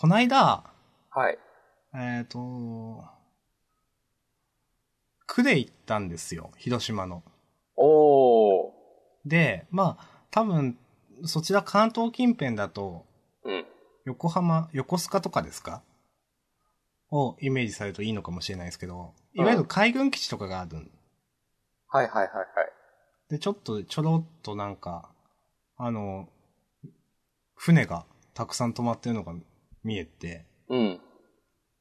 こないだ、はい。えっ、と、区で行ったんですよ、広島の。おー。で、まあ、多分、そちら関東近辺だと、うん。横浜、横須賀とかですか？をイメージされるといいのかもしれないですけど、いわゆる海軍基地とかがあるんはいはいはいはい。で、ちょっと、ちょろっとなんか、あの、船がたくさん止まってるのが見えて、うん。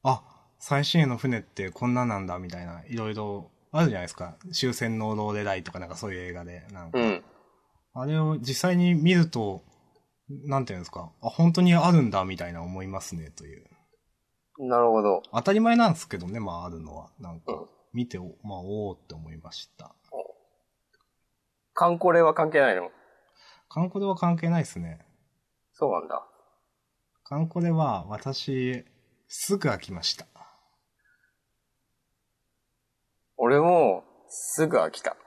あ、最新鋭の船ってこんななんだみたいな、いろいろあるじゃないですか。終戦のローレライとかなんかそういう映画で、なんか。うん。あれを実際に見ると、なんていうんですか、あ、本当にあるんだみたいな思いますね、という。なるほど。当たり前なんですけどね、まああるのは。なんかうん、見て、まあおおって思いました。カンコレは関係ないの？カンコレは関係ないですね。そうなんだ。カンコレは私、すぐ飽きました。俺も、すぐ飽きた。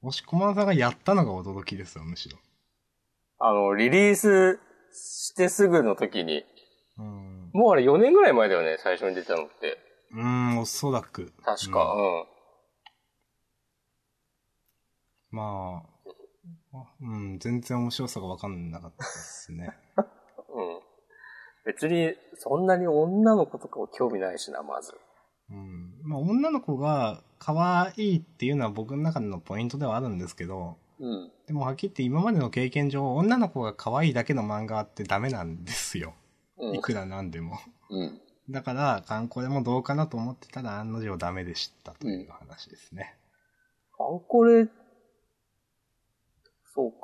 もしコマンさんがやったのが驚きですよ、むしろ。あの、リリースしてすぐの時に、うん。もうあれ4年ぐらい前だよね、最初に出たのって。うーん、おそらく。確か。うんうん。まあ、うん、全然面白さがわかんなかったですね。うん。別に、そんなに女の子とかを興味ないしな、まず。うん。まあ、女の子が可愛いっていうのは僕の中でのポイントではあるんですけど、うん。でもはっきり言って今までの経験上、女の子が可愛いだけの漫画ってダメなんですよ。うんい。くらなんでも。うん。だから、観光でもどうかなと思ってたら案の定ダメでしたという話ですね。カンコレ、そうか。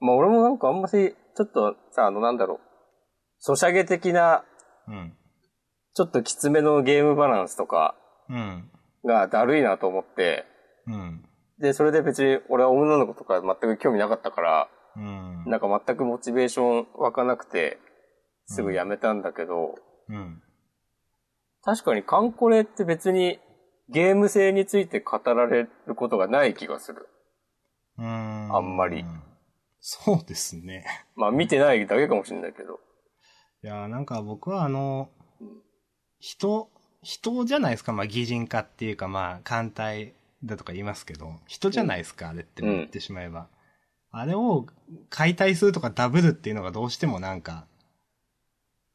まあ俺もなんかあんまし、ちょっとさ、あのなんだろう。ソシャゲ的な、うん。ちょっときつめのゲームバランスとかうん。がだるいなと思って、うん。で、それで別に俺は女の子とか全く興味なかったから、うん。なんか全くモチベーション湧かなくて、すぐやめたんだけど、うん。確かにカンコレって別にゲーム性について語られることがない気がする。うん。あんまり。そうですね。まあ見てないだけかもしれないけど。いやーなんか僕はあの、人、人じゃないですか、まあ擬人化っていうかまあ艦隊だとか言いますけど、人じゃないですか、あれってうん言ってしまえば。あれを解体するとかダブルっていうのがどうしてもなんか、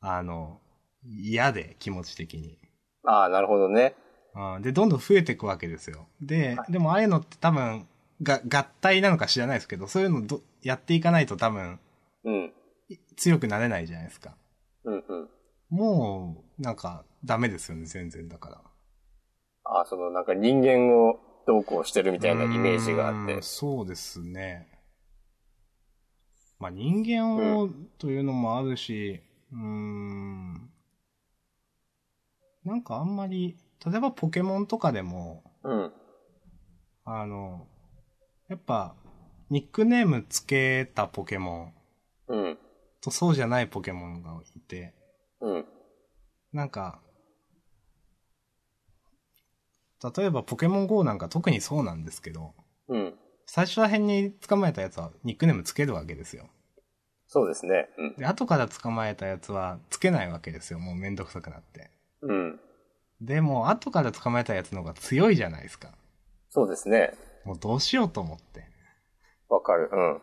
あの、嫌で気持ち的に。ああ、なるほどね。うんで、どんどん増えていくわけですよ。で、でもああいうのって多分、が、合体なのか知らないですけど、そういうのどやっていかないと多分、うん。強くなれないじゃないですか。うんうん。もう、なんか、ダメですよね、全然だから。ああ、そのなんか人間をどうこうしてるみたいなイメージがあってう。そうですね。まあ人間をというのもあるし、うーん。なんかあんまり、例えばポケモンとかでも、うん。あの、やっぱ、ニックネームつけたポケモンうん。とそうじゃないポケモンがいて、うん。なんか、例えばポケモン GO なんか特にそうなんですけど、うん。最初ら辺に捕まえたやつはニックネームつけるわけですよ。そうですね。うん。で、後から捕まえたやつはつけないわけですよ。もうめんどくさくなって。うん。でも、後から捕まえたやつの方が強いじゃないですか。そうですね。もうどうしようと思って。わかる。うん。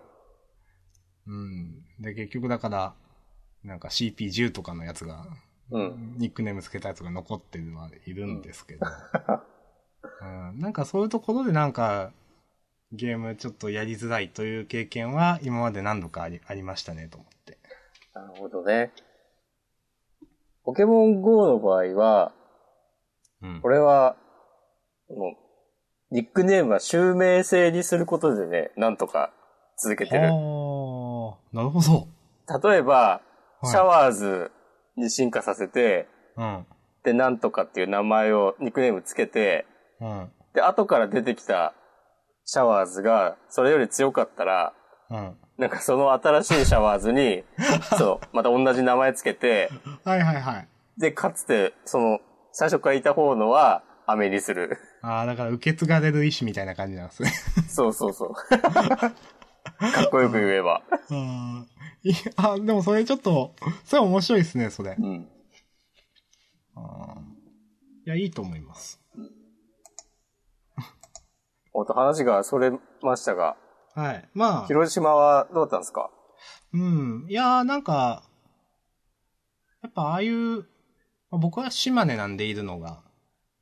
うん。で、結局だから、なんか CP10 とかのやつが、うん。ニックネームつけたやつが残ってるのはいるんですけど、うん、なんかそういうところでなんか、ゲームちょっとやりづらいという経験は今まで何度かありありましたねと思って。なるほどね。ポケモン GO の場合は、うん。これは、もう、ニックネームは襲名制にすることでね、なんとか続けてる。はあ、なるほど。例えば、はいシャワーズに進化させて、うん。で、なんとかっていう名前を、ニックネームつけて、うん。で、後から出てきたシャワーズが、それより強かったら、うん。なんかその新しいシャワーズに、そう、また同じ名前つけて、はいはいはい。で、かつて、その、最初からいた方のは、アメにする。ああ、だから受け継がれる意思みたいな感じなんですね。そうそうそう。かっこよく言えば。うん。いや、あ、でもそれちょっと、それ面白いですね、それ。うん。うんいや、いいと思います。ほんと話がそれましたが、はい。まあ、広島はどうだったんですか？うん。いやー、なんか、やっぱああいう、まあ僕は島根なんでいるのが、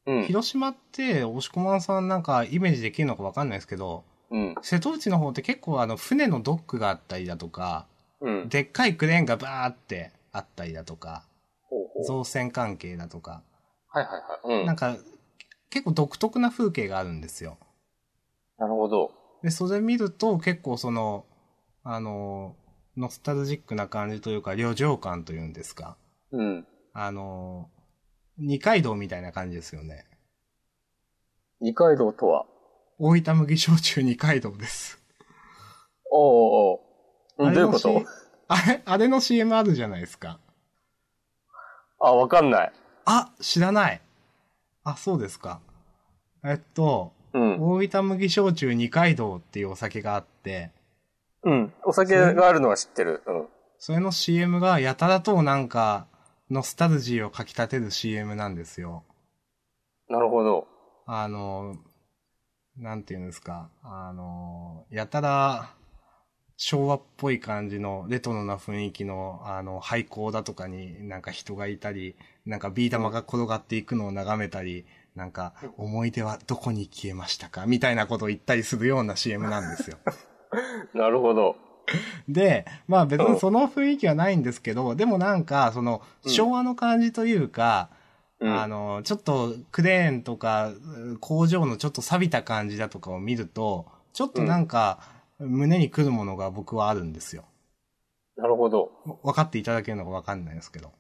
うん。広島って、押し込まんさんなんかイメージできるのかわかんないですけど、うん。瀬戸内の方って結構あの、船のドックがあったりだとか、うん。でっかいクレーンがバーってあったりだとか、ほうほう造船関係だとか、はいはいはい。うん。なんか、結構独特な風景があるんですよ。なるほど。で、それ見ると結構その、あの、ノスタルジックな感じというか、旅情感というんですか。うん。あの、二階堂みたいな感じですよね。二階堂とは？大分麦焼酎二階堂です。おうおどういうこあれのとあれ、あれの CM あるじゃないですか。あ、わかんない。あ、知らない。あ、そうですか。えっと、うん。大分麦焼酎二階堂っていうお酒があって、うん。お酒があるのは知ってる。うん。それの CM がやたらとなんか、ノスタルジーをかき立てる CM なんですよ。なるほど。あの、なんていうんですか。あの、やたら、昭和っぽい感じのレトロな雰囲気の、あの、廃校だとかになんか人がいたり、なんかビー玉が転がっていくのを眺めたり、なんか、思い出はどこに消えましたか？みたいなことを言ったりするような CM なんですよ。なるほど。で、まあ別にその雰囲気はないんですけど、でもなんか、その、昭和の感じというか、うん。あの、ちょっとクレーンとかう工場のちょっと錆びた感じだとかを見ると、ちょっとなんか胸に来るものが僕はあるんですよ。なるほど。分かっていただけるのか分かんないですけど。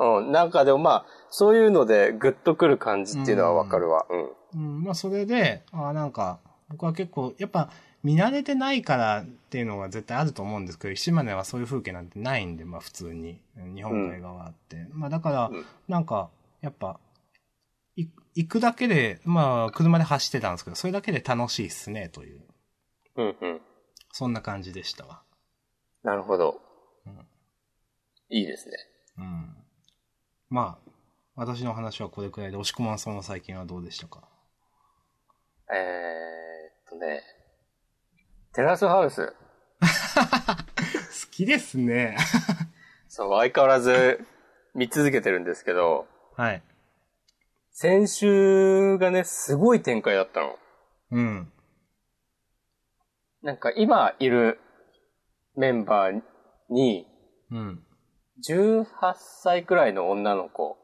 うん。なんかでもまあ、そういうのでグッとくる感じっていうのはわかるわ。うん。うん、まあそれで、あなんか、僕は結構、やっぱ見慣れてないからっていうのが絶対あると思うんですけど、島根はそういう風景なんてないんで、まあ普通に、日本海側あって。まあだからうん、なんか、やっぱ、い行くだけで、まあ車で走ってたんですけど、それだけで楽しいっすね、という。うんうん。そんな感じでしたわ。なるほど。うんいいですね。うん。まあ、私の話はこれくらいで、押し込まんさんは最近はどうでしたか？えーっとね。テラスハウス。好きですね。そう、相変わらず見続けてるんですけど、はい。先週がね、すごい展開だったの。うん。なんか今いるメンバーに、うん。18歳くらいの女の子、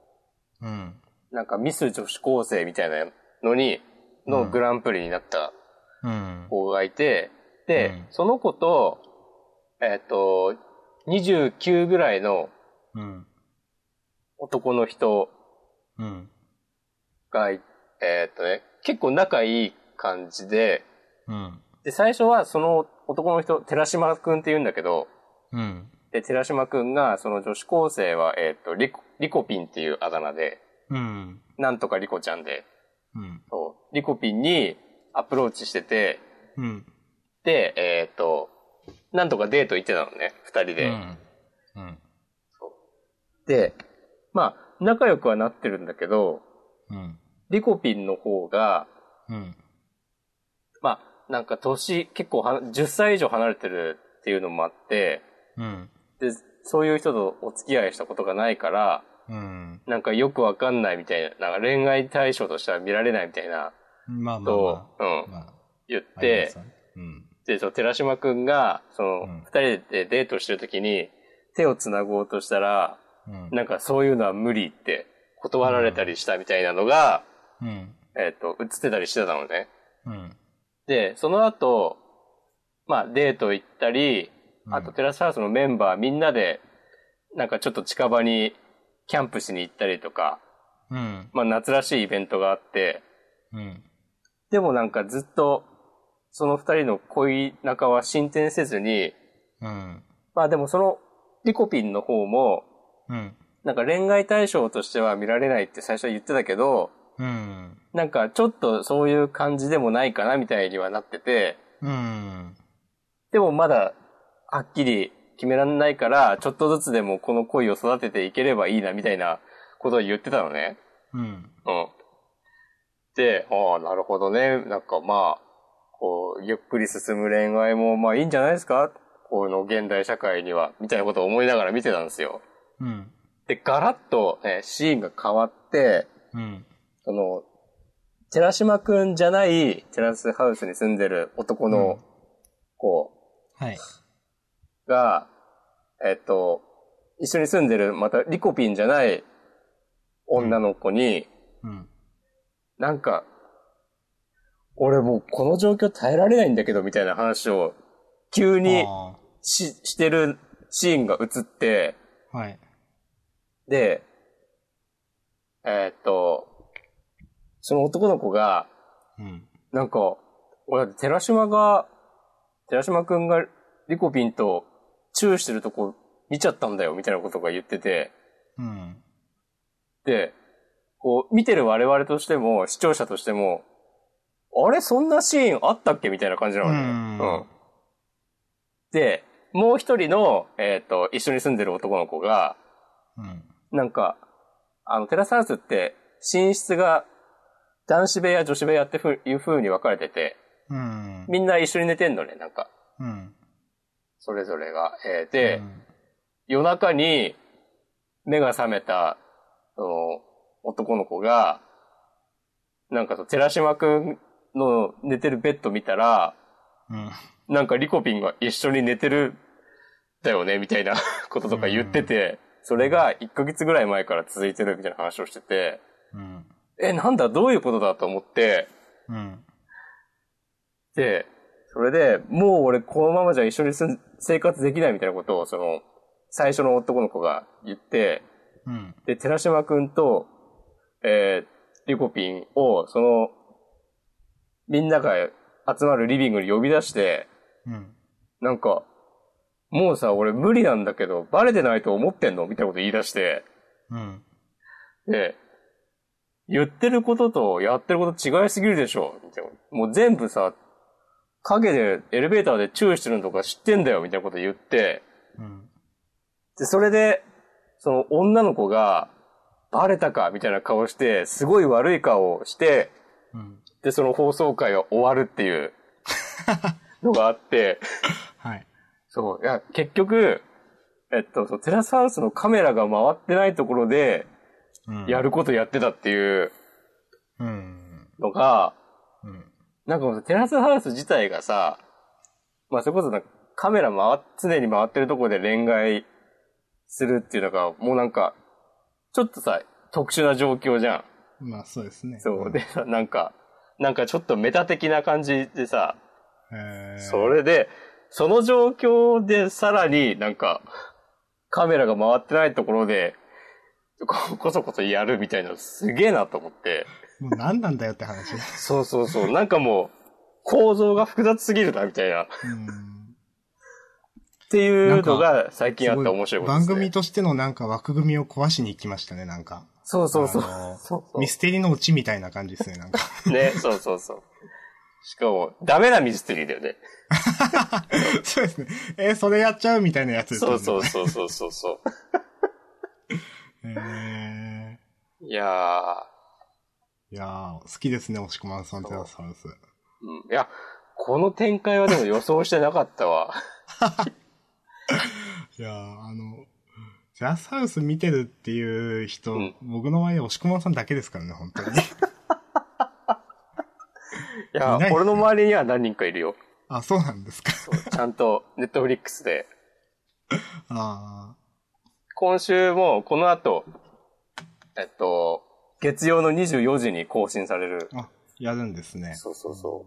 うん。なんかミス女子高生みたいなのに、のグランプリになったうん。子がいて、で、うんその子と、えっ、と、29ぐらいのうん。男の人うん。えっ、とね、結構仲いい感じで、うん。で、最初はその男の人、寺島くんって言うんだけど、うん。で、寺島くんが、その女子高生は、えっ、と、リコ、リコピンっていうあだ名で、うん。なんとかリコちゃんで、うん。そう、リコピンにアプローチしてて、うん。で、えっ、と、なんとかデート行ってたのね、二人で。うん。うん。で、まあ、仲良くはなってるんだけど、うん。リコピンの方が、うん。まあ、なんか年、結構は、10歳以上離れてるっていうのもあって、うん。で、そういう人とお付き合いしたことがないから、うん。なんかよくわかんないみたいな、なんか恋愛対象としては見られないみたいな、まあまあとま、うんあ。、まあ、言ってねうん。で、その寺島くんが、その、うん二人でデートしてるときに、手を繋ごうとしたら、うん。なんかそういうのは無理って断られたりしたみたいなのが、うん。えっ、と、映ってたりしてたのね。うん。で、その後、まあデート行ったり、あとテラスハウスのメンバーみんなで、なんかちょっと近場にキャンプしに行ったりとか、うん。まあ夏らしいイベントがあって、うん。でもなんかずっと、その二人の恋仲は進展せずに、うん。まあでもそのリコピンの方も、うん。なんか恋愛対象としては見られないって最初は言ってたけど、うん。なんかちょっとそういう感じでもないかなみたいにはなってて、うん。でもまだ、はっきり決めらんないから、ちょっとずつでもこの恋を育てていければいいな、みたいなことを言ってたのね。うん。うん。で、ああ、なるほどね。なんかまあ、こう、ゆっくり進む恋愛もまあいいんじゃないですか？この現代社会には、みたいなことを思いながら見てたんですよ。うん。で、ガラッと、ね、シーンが変わって、うん。その、寺島くんじゃないテラスハウスに住んでる男のうん子はい。が、えっと、一緒に住んでる、またリコピンじゃない女の子に、うん。なんか、俺もうこの状況耐えられないんだけど、みたいな話を、急にあし、してるシーンが映って、ーはい。で、えーっと、その男の子が、うん。なんか、俺、寺島が、寺島くんがリコピンとチューしてるとこ見ちゃったんだよ、みたいなことが言ってて、うん。で、こう、見てる我々としても、視聴者としても、あれそんなシーンあったっけ？みたいな感じなのね。うんうん。で、もう一人の、えっ、と、一緒に住んでる男の子が、うん。なんか、あの、テラスハウスって、寝室が男子部屋、女子部屋ってふいう風に分かれてて、うん。みんな一緒に寝てんのね、なんか。うん。それぞれが。えーで、うん夜中に目が覚めた、その、男の子が、なんかそう、寺島くんの寝てるベッド見たら、うん。なんかリコピンが一緒に寝てる、だよね、みたいな こととか言ってて、それが1ヶ月ぐらい前から続いてるみたいな話をしてて、うん。え、なんだ、どういうことだと思って、うん。で、それで、もう俺このままじゃ一緒に生活できないみたいなことを、その、最初の男の子が言って、うん。で、寺島くんと、えー、リコピンを、その、みんなが集まるリビングに呼び出して、うん。なんか、もうさ、俺無理なんだけど、バレてないと思ってんの？みたいなこと言い出して、うん。で、言ってることとやってること違いすぎるでしょみたいな。もう全部さ、影でエレベーターで注意してるのとか知ってんだよみたいなこと言って、うん。で、それで、その女の子が、バレたか？みたいな顔して、すごい悪い顔をして、うん。で、その放送回が終わるっていうのがあって、はい。そう、いや、結局、えっと、そうテラスハウスのカメラが回ってないところで、うん。やることやってたっていううん。のが、うん。なんかもうテラスハウス自体がさ、まあそれこそなんかカメラ回っ、常に回ってるところで恋愛するっていうのが、もうなんか、ちょっとさ、特殊な状況じゃん。まあ、そうですね。そう。でさ、なんか、なんかちょっとメタ的な感じでさ、へーそれで、その状況でさらになんか、カメラが回ってないところで、ここそこそやるみたいなのすげえなと思って。もう何なんだよって話。そうそうそう。なんかもう、構造が複雑すぎるな、みたいな。っうん。ていうのが最近あった面白いことです、ね。番組としてのなんか枠組みを壊しに行きましたね、なんか。そうそうそう。そうそうミステリのオチみたいな感じですね、なんか。ね、そうそうそう。しかも、ダメなミステリーだよね。そうですね。えーそれやっちゃうみたいなやつですよね。そうそうそうそうそうそう。へ いやーいやー、好きですね、押し込まんさんテラスハウス。ー、うん。いや、この展開はでも予想してなかったわ。いやー、あの、テラスハウス見てるっていう人、うん僕の前で押し込まんさんだけですからね、本当に。いやいね俺の周りには何人かいるよ。あ、そうなんですか。ちゃんと、ネットフリックスで。あ今週も、この後、えっと、月曜の24時に更新される。ーあ、やるんですね。そうそうそ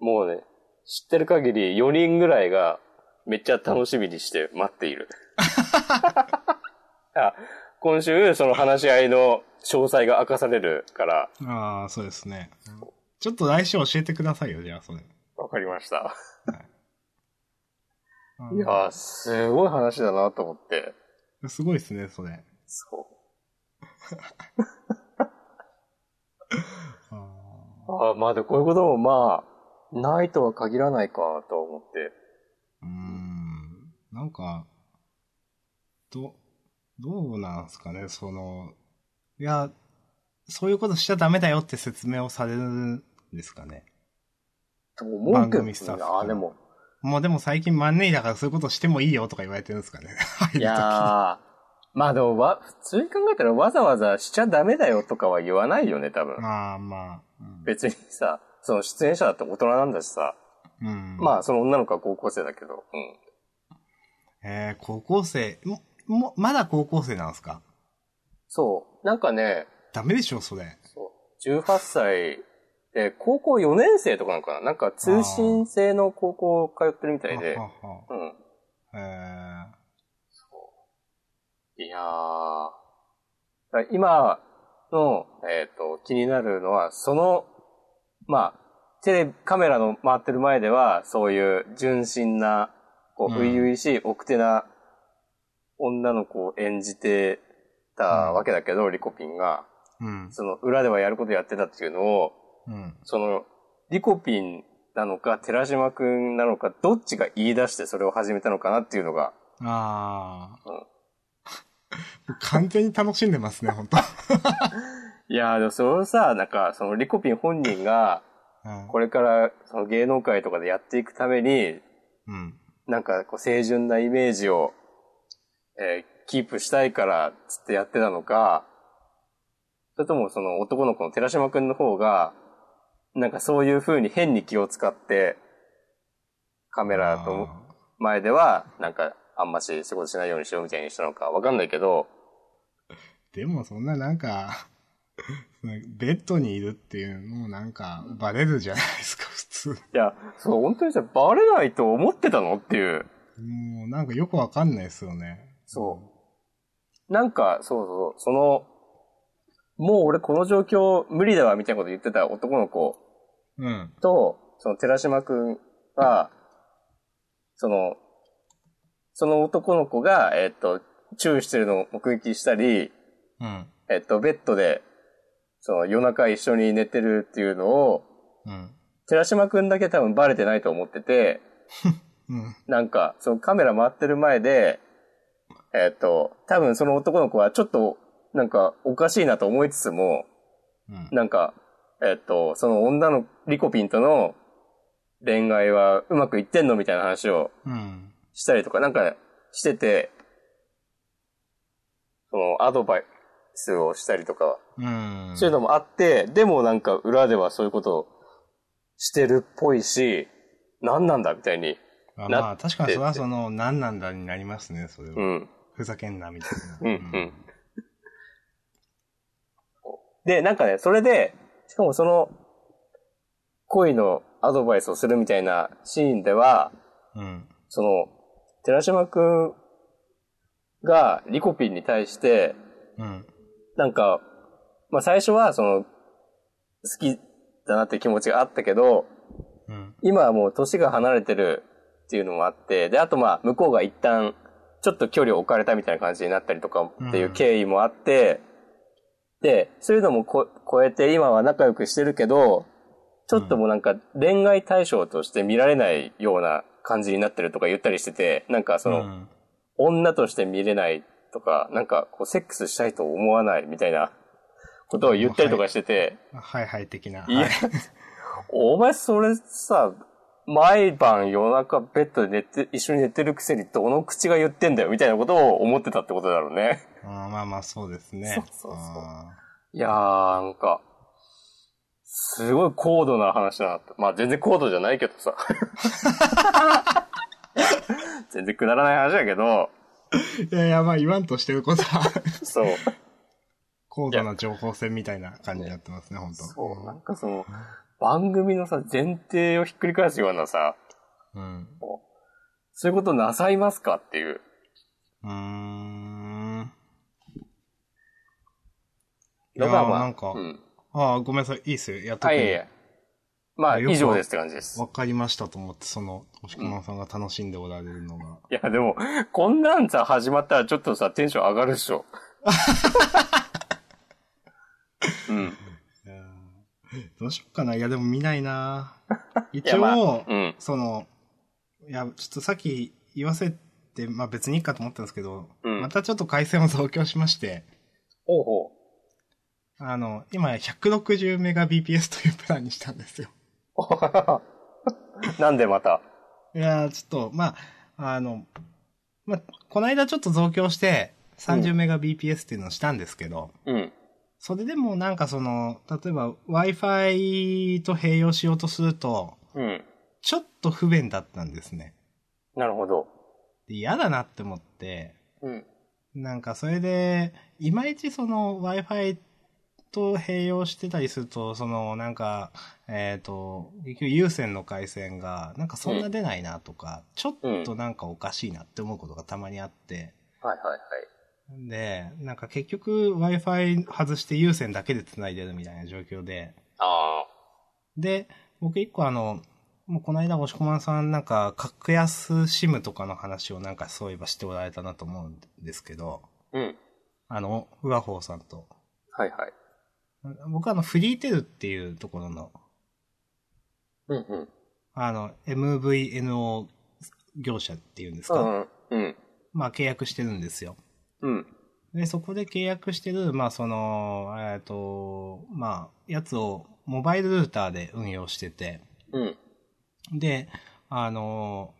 う。もうね、知ってる限り4人ぐらいがめっちゃ楽しみにして待っている。あ今週、その話し合いの詳細が明かされるから、ああ、そうですね。ちょっと来週教えてくださいよ、じゃあ、それ。わかりました。うんいやー、すごい話だなと思って。すごいですね、それ。そあう。ああ、まあで、こういうこともまあ、ないとは限らないかと思って。うーん。なんか、ど、どうなんすかね、その、いや、そういうことしちゃダメだよって説明をされるんですかね。と思う番けど組スタッフああ、でも。もうでも最近マンネリだからそういうことしてもいいよとか言われてるんですかね。いやー、まあでもわ、普通に考えたらわざわざしちゃダメだよとかは言わないよね、多分。まあまあ。うん別にさ、その出演者だって大人なんだしさ。うん。まあ、その女の子は高校生だけど。うん。えー、高校生、も、も、まだ高校生なんですか？そう。なんかね、ダメでしょ、それ。そう。18歳で、高校4年生とかなのかな？なんか通信制の高校通ってるみたいでは。はうん。はえいやー。今の、えっ、と、気になるのは、その、まあ、テレビ、カメラの回ってる前では、そういう純真な、こう、うん初々しい奥手な女の子を演じてたわけだけど、リコピンが、ー、うん。その裏ではやることやってたっていうのを、うん。その、リコピンなのか、寺島くんなのか、どっちが言い出してそれを始めたのかなっていうのが、ああ。うん完全に楽しんでますね、本当いやーでもそれをさ、なんか、そのリコピン本人が、うんこれからその芸能界とかでやっていくために、うん。なんかこう清純なイメージを、えーキープしたいからつってやってたのか、それともその男の子の寺島くんの方が、なんかそういう風に変に気を使って、カメラと前では、なんかあんまし仕事しないようにしようみたいにしたのかわかんないけど、でもそんななんか、ベッドにいるっていうのもなんかバレるじゃないですか、普通。いや、そう、本当にさ、バレないと思ってたのっていう。もうなんかよくわかんないですよね。そう。なんか、そうそう、その、もう俺この状況無理だわみたいなこと言ってた男の子うん。と、その寺島くんは、その、その男の子が、えっと、チューしてるのを目撃したり、うん。えっと、ベッドで、その夜中一緒に寝てるっていうのを、うん。寺島くんだけ多分バレてないと思ってて、うん。なんか、そのカメラ回ってる前で、えっ、と、多分その男の子はちょっと、なんか、おかしいなと思いつつも、うん。なんか、えっ、と、その女のリコピンとの恋愛はうまくいってんのみたいな話をうん。したりとか、なんかしてて、そのアドバイスをしたりとか、うん。そういうのもあって、でもなんか裏ではそういうことをしてるっぽいし、何なんだみたいに。あなまあ確かにそれはその何なんだになりますね、それは。うん。ふざけんな、みたいな。うんうんで、なんかね、それで、しかもその、恋のアドバイスをするみたいなシーンでは、うん。その、寺島くんがリコピンに対して、うん。なんか、まあ最初はその、好きだなって気持ちがあったけど、うん。今はもう年が離れてるっていうのもあって、で、あとまあ向こうが一旦ちょっと距離を置かれたみたいな感じになったりとかっていう経緯もあって、で、そういうのもこ超えて今は仲良くしてるけど、ちょっともうなんか恋愛対象として見られないような感じになってるとか言ったりしてて、なんかその、うん。女として見れないとか、なんかこうセックスしたいと思わないみたいなことを言ったりとかしてて、はいはい的な。いやはい、お前それさ、毎晩夜中ベッドで寝て、一緒に寝てるくせにどの口が言ってんだよみたいなことを思ってたってことだろうね。あーまあまあそうですね。そうそうそうあいやー、なんか、すごい高度な話だなって。まあ全然高度じゃないけどさ。全然くだらない話だけど、ーいやいや、まあ言わんとしてることは、そう。高度な情報戦みたいな感じになってますね、本当そう、なんかその、番組のさ、前提をひっくり返すようなさ、うん。そういうことなさいますかっていう。うーん。いのが、やーまあ、なんかうん。ああ、ごめんなさい。いいっすよ。やっとあ、いえいえ。まあ、以上ですって感じです。わかりましたと思って、その、押し込まんさんが楽しんでおられるのが。いや、でも、こんなんさ、始まったらちょっとさ、テンション上がるっしょ。うん。いやー どうしよっかな。いや、でも見ないな 一応、まあうん。その、いや、ちょっとさっき言わせて、まあ別にいいかと思ったんですけど、うんまたちょっと回線を増強しまして、ほうほあの、今 160Mbps というプランにしたんですよ。う。なんでまた？いやー、ちょっと、まあ、あの、まあ、この間ちょっと増強して、30Mbps っていうのをしたんですけど、うん。それでもなんかその、例えば Wi-Fi と併用しようとすると、うん。ちょっと不便だったんですね。なるほど。で嫌だなって思って、うん。なんかそれで、いまいちその Wi-Fi と併用してたりすると、そのなんか、えっ、と、結局有線の回線が、なんかそんな出ないなとか、ちょっとなんかおかしいなって思うことがたまにあって、はいはいはい。で、なんか結局 Wi-Fi 外して有線だけで繋いでるみたいな状況で、あで、僕一個あの、もうこの間、押し込まんさんなんか、格安シムとかの話をなんかそういえばしておられたなと思うんですけど、あ。うん。あの、ウワホーさんと。はいはい。僕はあの、フリーテルっていうところの、うんうん。あの、MVNO 業者っていうんですか、うん。うん。まあ契約してるんですよ。うん。で、そこで契約してる、まあその、えっ、と、まあ、やつをモバイルルーターで運用してて、うん。で、あの、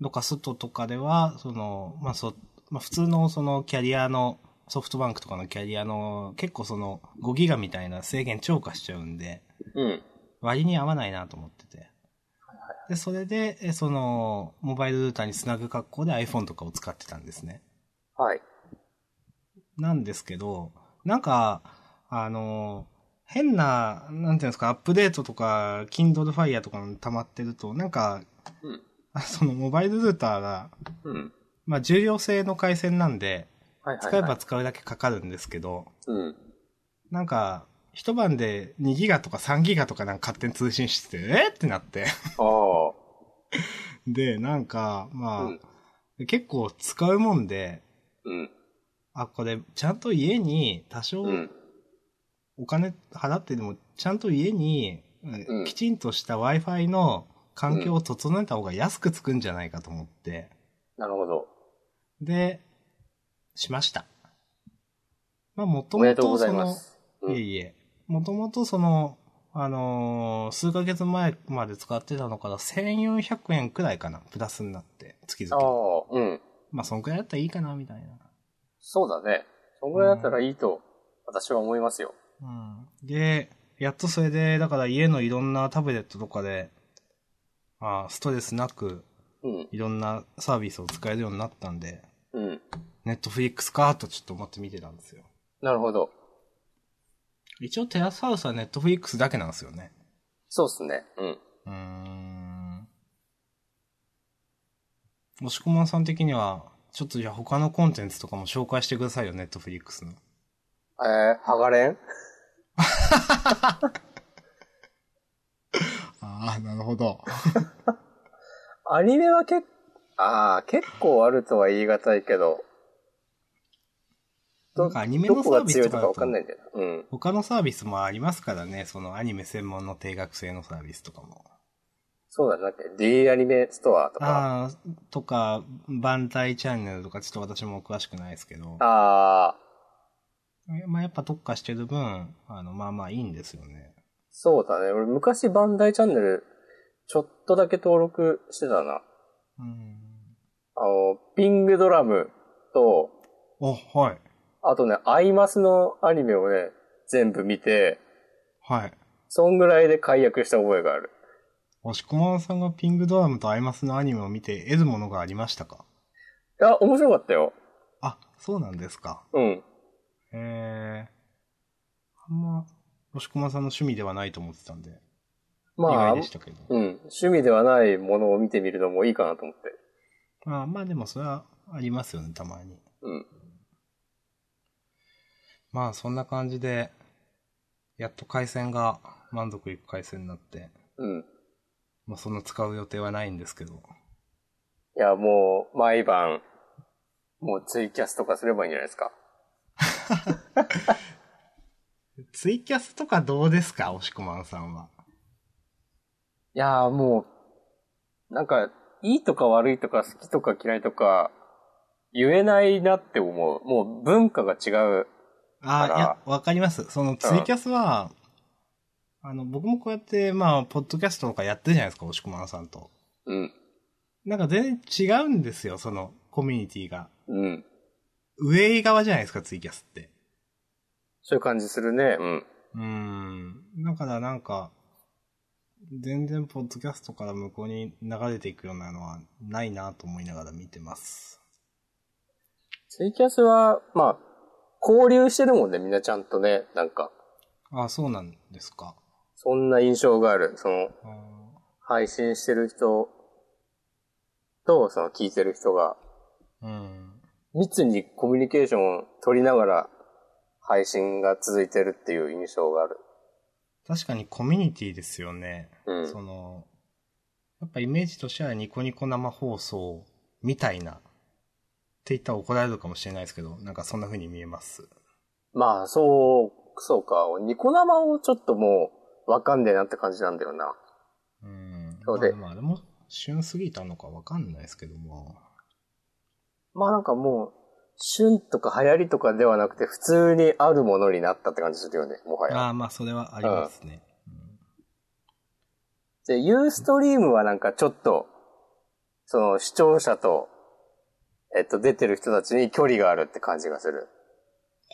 どっか外とかでは、その、まあ、そ、まあ、普通のそのキャリアの、ソフトバンクとかのキャリアの、結構その5ギガみたいな制限超過しちゃうんで、うん。割に合わないなと思ってて。で、それで、えその、モバイルルーターにつなぐ格好で iPhone とかを使ってたんですね。はい。なんですけど、なんか、あの、変な、なんていうんですか、アップデートとか、Kindle Fire とかの溜まってると、なんか、うん。あそのモバイルルーターが、うん。まあ、重量製の回線なんで、はいはい、はい。使えば使うだけかかるんですけど、うん。なんか、一晩で2ギガとか3ギガとかなんか勝手に通信してて、えってなって。で、なんか、まあ、うん結構使うもんで、うん。あ、これ、ちゃんと家に多少うん。お金払ってでも、ちゃんと家に、うんきちんとした Wi-Fi の環境を整えた方が安くつくんじゃないかと思って、なるほど。で、しました。まあ、もともとその、いえいえ、もともとその、あのー数ヶ月前まで使ってたのから1400円くらいかな、プラスになって、月ああ々。、うん。まあ、そんくらいだったらいいかな、みたいな。そうだね。そんぐらいだったらいいと、私は思いますよ。うん。で、やっとそれで、だから家のいろんなタブレットとかで、あストレスなく、うん。いろんなサービスを使えるようになったんで、うん。ネットフリックスかとちょっと思って見てたんですよ。なるほど。一応テラスハウスはネットフリックスだけなんですよね。そうっすね。うん。うーん。押し込まんさん的には、ちょっとじゃあ他のコンテンツとかも紹介してくださいよ、ネットフリックスの。えー、ハガレン？ああ、なるほど。アニメは結ああ、結構あるとは言い難いけど、なんかアニメのサーが強いとかビスとかわかんないんだよな。うん。他のサービスもありますからね、そのアニメ専門の定額制のサービスとかも。そうだね。なんか D アニメストアとか。ああ、とか、バンタイチャンネルとかちょっと私も詳しくないですけど。ああ、えまあやっぱ特化してる分、あの、まあまあいいんですよね。そうだね。俺昔バンダイチャンネル、ちょっとだけ登録してたな。うん。あの、ピングドラムと、お、はい。あとね、アイマスのアニメをね、全部見て、はい。そんぐらいで解約した覚えがある。押し込まんさんがピングドラムとアイマスのアニメを見て得るものがありましたか？いや、面白かったよ。あ、そうなんですか。うん。へえ。あんま、押し込まんさんの趣味ではないと思ってたんで、意まあ外で、したけど。うん。趣味ではないものを見てみるのもいいかなと思って。まあまあでもそれはありますよね、たまに。うん。まあそんな感じで、やっと回線が満足いく回線になって、うん。まあそんな使う予定はないんですけど。いや、もう、毎晩、もうツイキャスとかすればいいんじゃないですか。ツイキャスとかどうですか押しこまんさんは。いやーもう、なんか、いいとか悪いとか好きとか嫌いとか、言えないなって思う。もう文化が違う。ああ、いや、わかります。そのツイキャスは、あの、僕もこうやって、まあ、ポッドキャストとかやってるじゃないですか、押しこまんさんと。うん。なんか全然違うんですよ、その、コミュニティが。うん。上側じゃないですか、ツイキャスって。そういう感じするね。うん。うーん。だからなんか、全然ポッドキャストから向こうに流れていくようなのはないなと思いながら見てます。ツイキャスは、まあ、交流してるもんね、みんなちゃんとね。なんか、あそうなんですか。そんな印象がある。その、あ配信してる人と、その聞いてる人が、ーうん。密にコミュニケーションを取りながら配信が続いてるっていう印象がある。確かにコミュニティですよね。うんその、やっぱイメージとしてはニコニコ生放送みたいな。って言ったら怒られるかもしれないですけど、なんかそんな風に見えます。まあ、そう、そうか。ニコ生をちょっともう、わかんねえなって感じなんだよな。うん。そうでまあ、まあ、でも、旬すぎたのかわかんないですけども。まあなんかもう、旬とか流行りとかではなくて、普通にあるものになったって感じするよね、もはや。ああ、まあ、それはありますね。で、ユーストリームはなんかちょっと、その視聴者と、えっと、出てる人たちに距離があるって感じがする。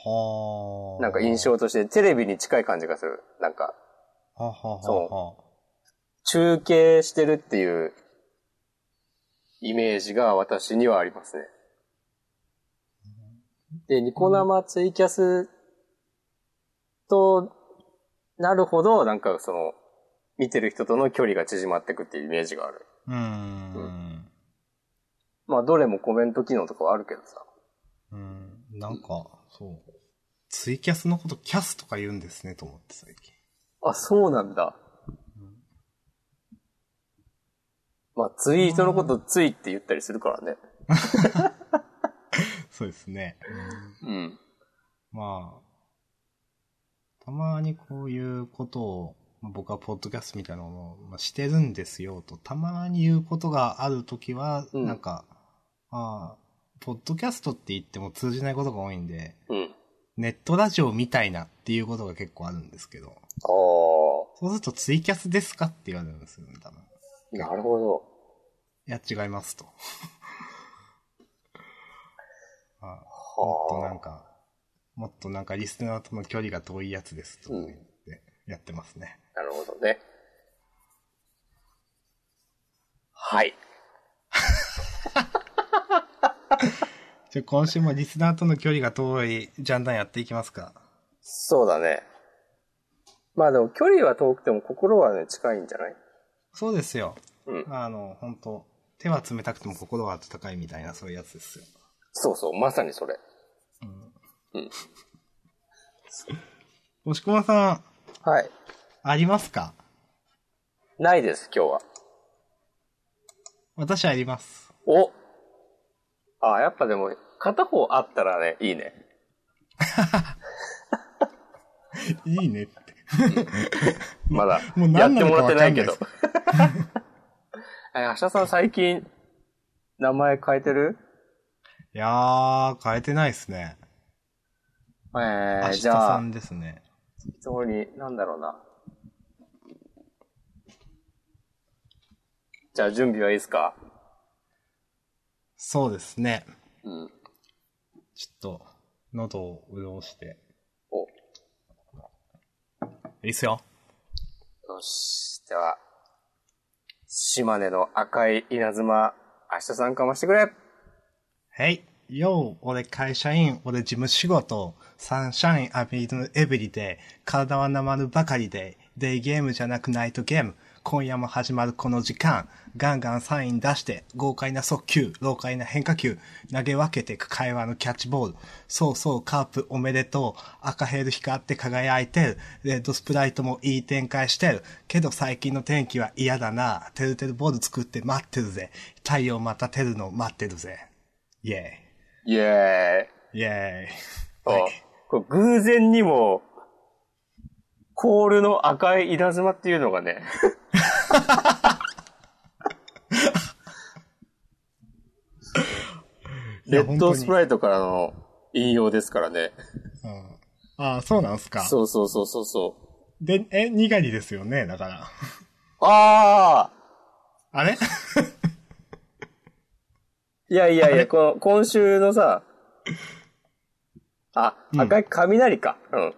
はあ。なんか印象としてテレビに近い感じがする。なんか、そうはあ、中継してるっていうイメージが私にはありますね。で、ニコ生ツイキャスとなるほど、なんかその、見てる人との距離が縮まっていくっていうイメージがある。うーん。まあ、どれもコメント機能とかはあるけどさ。うん。なんか、そう。ツイキャスのことキャスとか言うんですね、と思って最近。あ、そうなんだ。まあ、ツイートのことツイって言ったりするからね。そうですね。うん。まあ、たまにこういうことを、まあ僕はポッドキャストみたいなのを、まあ、してるんですよと、たまに言うことがあるときは、うんなんか、ああ、ポッドキャストって言っても通じないことが多いんで、うん。ネットラジオみたいなっていうことが結構あるんですけど、あそうするとツイキャスですかって言われるんですよね、多分。あ、なるほど。いや、違いますと。あもっとなんか、もっとなんかリスナーとの距離が遠いやつですと思ってやってますね。なるほどね。はい。じゃあ今週もリスナーとの距離が遠いジャンダンやっていきますか。そうだね。まあでも距離は遠くても心はね、近いんじゃない？そうですよ。うん。あの、本当手は冷たくても心は温かいみたいなそういうやつですよ。そうそう、まさにそれ。押し込まさん、はい。ありますか？ないです、今日は。私あります。おあ、やっぱでも、片方あったらね、いいね。いいねって。まだ、やってもらってないけど。え、明日さん最近、名前変えてる？いやー、変えてないですね。え明ー、日じゃあ、さんですね。適当に、なんだろうな。じゃあ準備はいいですか？そうですね。うん。ちょっと、喉を潤して。お、いいっすよ。よし。では、島根の赤い稲妻、明日さんかましてくれへい。よう、俺会社員、俺事務仕事、サンシャイン浴びるエブリデイ、体はなまるばかりで、デイゲームじゃなくナイトゲーム、今夜も始まるこの時間、ガンガンサイン出して、豪快な速球、老快な変化球、投げ分けてく会話のキャッチボール、そうそうカープおめでとう、赤ヘル光って輝いてる、レッドスプライトもいい展開してる、けど最近の天気は嫌だな、てるてるボール作って待ってるぜ、太陽またてるの待ってるぜ。イェーイ。イェーイ。イェーイ。あはいこれ偶然にも、コールの赤い稲妻っていうのがね。レッドスプライトからの引用ですからね。うん、ああ、そうなんすか。そうそうそうそうそう。で、え、にがりですよね、だから。あああれ？いやいやいや、この、今週のさ、あ、うん赤い雷か。うん。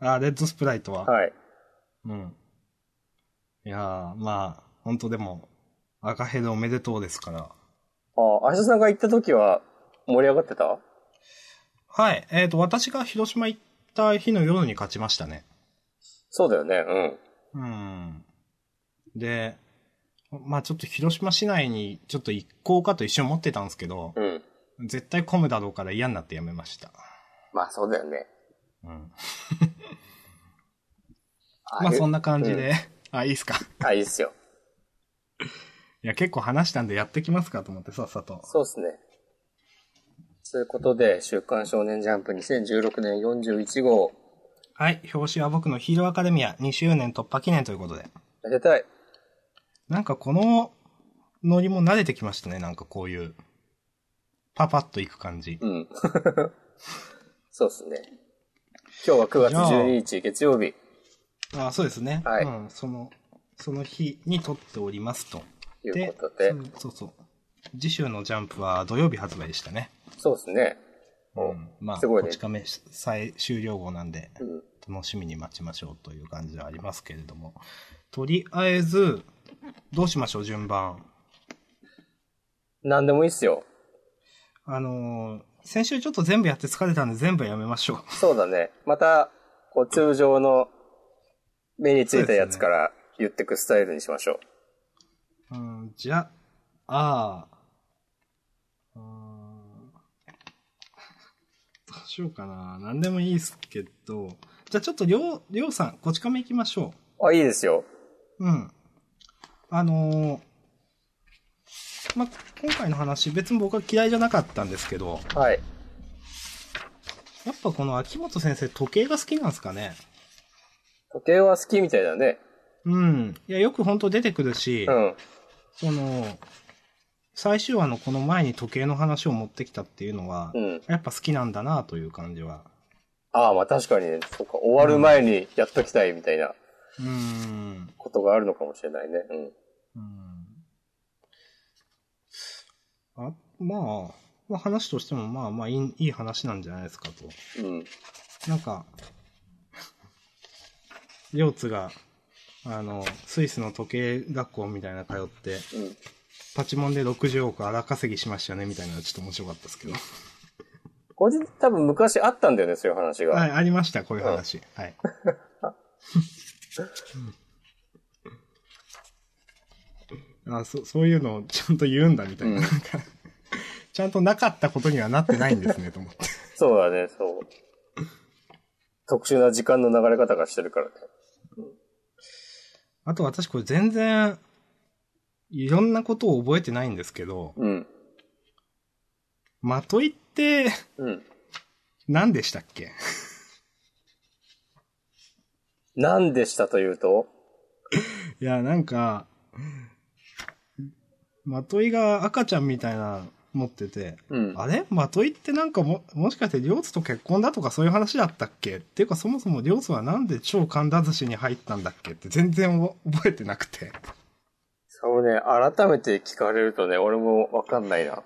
あ、レッドスプライトは。はい。うん。いやー、まあ、本当でも、赤ヘルおめでとうですから。あ、明日さんが行った時は盛り上がってた？はい。えっ、と、私が広島行った日の夜に勝ちましたね。そうだよね。うん。うん。で、まあちょっと広島市内にちょっと行こうかと一瞬思ってたんですけど、うん。絶対混むだろうから嫌になってやめました。まあそうだよね。うん。まあそんな感じで、あ、いいっすか。あ、いいっすよ。いや、結構話したんでやってきますかと思ってさっさと。そうっすね。ということで、週刊少年ジャンプ2016年41号、はい。表紙は僕のヒーローアカデミア2周年突破記念ということで。めでたい。なんかこのノリも慣れてきましたね。なんかこういう、パパッといく感じ。うん。そうっすね。今日は9月12日月曜日。あそうですね。はいうん、その、その日に撮っておりますと。ということで、そうそうそう。次週のジャンプは土曜日発売でしたね。そうっすね。うん。まあ、すごいねこち亀再終了後なんで、うん。楽しみに待ちましょうという感じではありますけれども。とりあえず、どうしましょう、順番。なんでもいいっすよ。あのー先週ちょっと全部やって疲れたんで全部やめましょう。そうだね。また、こう通常の目についたやつから言ってくスタイルにしましょう。うん、じゃ、ああ、どうしようかな。なんでもいいっすけど、じゃあちょっとりょう、りょうさん、こち亀行きましょあ、いいですよ。う。うん。あのーまあ、今回の話、別に僕は嫌いじゃなかったんですけど、はい。やっぱこの秋元先生、時計が好きなんですかね？時計は好きみたいだね。うん。いや、よく本当出てくるし、うん。その、最終話のこの前に時計の話を持ってきたっていうのは、うん。やっぱ好きなんだなという感じは。ああ、まあ確かにね。そうか。終わる前にやっときたいみたいなうーん。ことがあるのかもしれないね。うん。うんあ、まあ、まあ話としてもまあまあいいいい話なんじゃないですかと。うん。なんか、りょうつが、あの、スイスの時計学校みたいな通って、うん。パチモンで60億荒稼ぎしましたよねみたいなのがちょっと面白かったですけど。これ多分昔あったんだよね、そういう話が。はい、ありました、こういう話。はい。あそそういうのをちゃんと言うんだみたいな。うんちゃんとなかったことにはなってないんですね、と思って。そうだね、そう。特殊な時間の流れ方がしてるからね。あと私これ全然、いろんなことを覚えてないんですけど、うん。まといってうん。何でしたっけ？何でしたというと？いや、なんか、まといが赤ちゃんみたいな持ってて、うん。あれ？まといってなんかも、もしかして両津と結婚だとかそういう話だったっけ？っていうかそもそも両津はなんで超神田寿司に入ったんだっけ？って全然お覚えてなくて。そうね、改めて聞かれるとね、俺もわかんないな。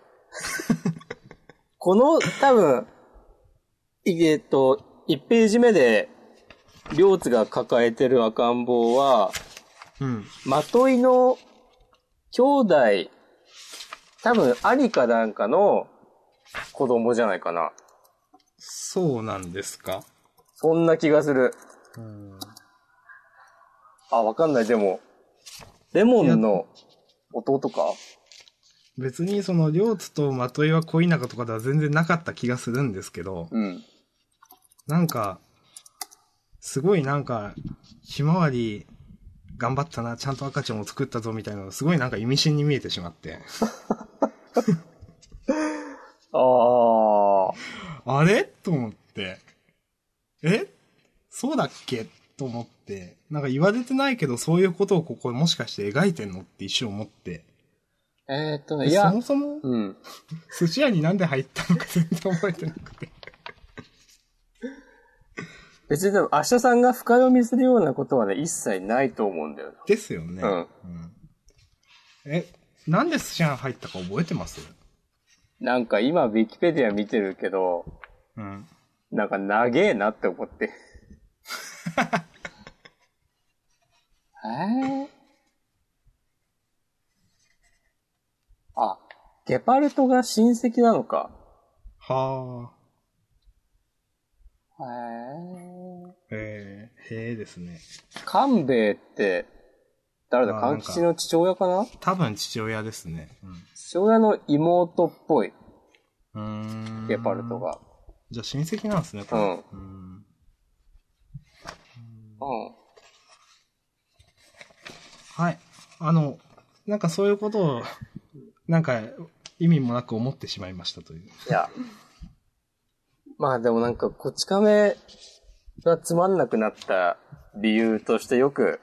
この、多分、いえっと、1ページ目で、両津が抱えてる赤ん坊は、うん。まといの兄弟、多分、兄かなんかの子供じゃないかな。そうなんですか？そんな気がする。うん。あ、わかんない。でも、レモンの弟か？別にその両津とまといは恋仲とかでは全然なかった気がするんですけど、うん。なんか、すごいなんか、ひまわり頑張ったな、ちゃんと赤ちゃんを作ったぞみたいなのがすごいなんか意味深に見えてしまって。ああ。あれ？と思って。え？そうだっけ？と思って、なんか言われてないけど、そういうことをここもしかして描いてんのって一瞬思って。えーっとね、でいやそ、もそも、うん。寿司屋になんで入ったのか全然覚えてなくて。別にでも、明日さんが深読みするようなことはね、一切ないと思うんだよな。ですよね。うんうんえ、なんで寿司屋に入ったか覚えてます？なんか今、ウィキペディア見てるけど、うん。なんか長えなって思って。えー、あ、ゲパルトが親戚なのか。はへあ。えー、へえですね。ー。勘兵衛って、誰だ？あ勘吉の父親かな？多分父親ですね。父親の妹っぽい、うんゲパルト。が。じゃあ親戚なんですね、これ。うんうん。うん。はい。あの、なんかそういうことを、なんか意味もなく思ってしまいましたという。いや。まあでもなんか、こち亀がつまんなくなった理由としてよく、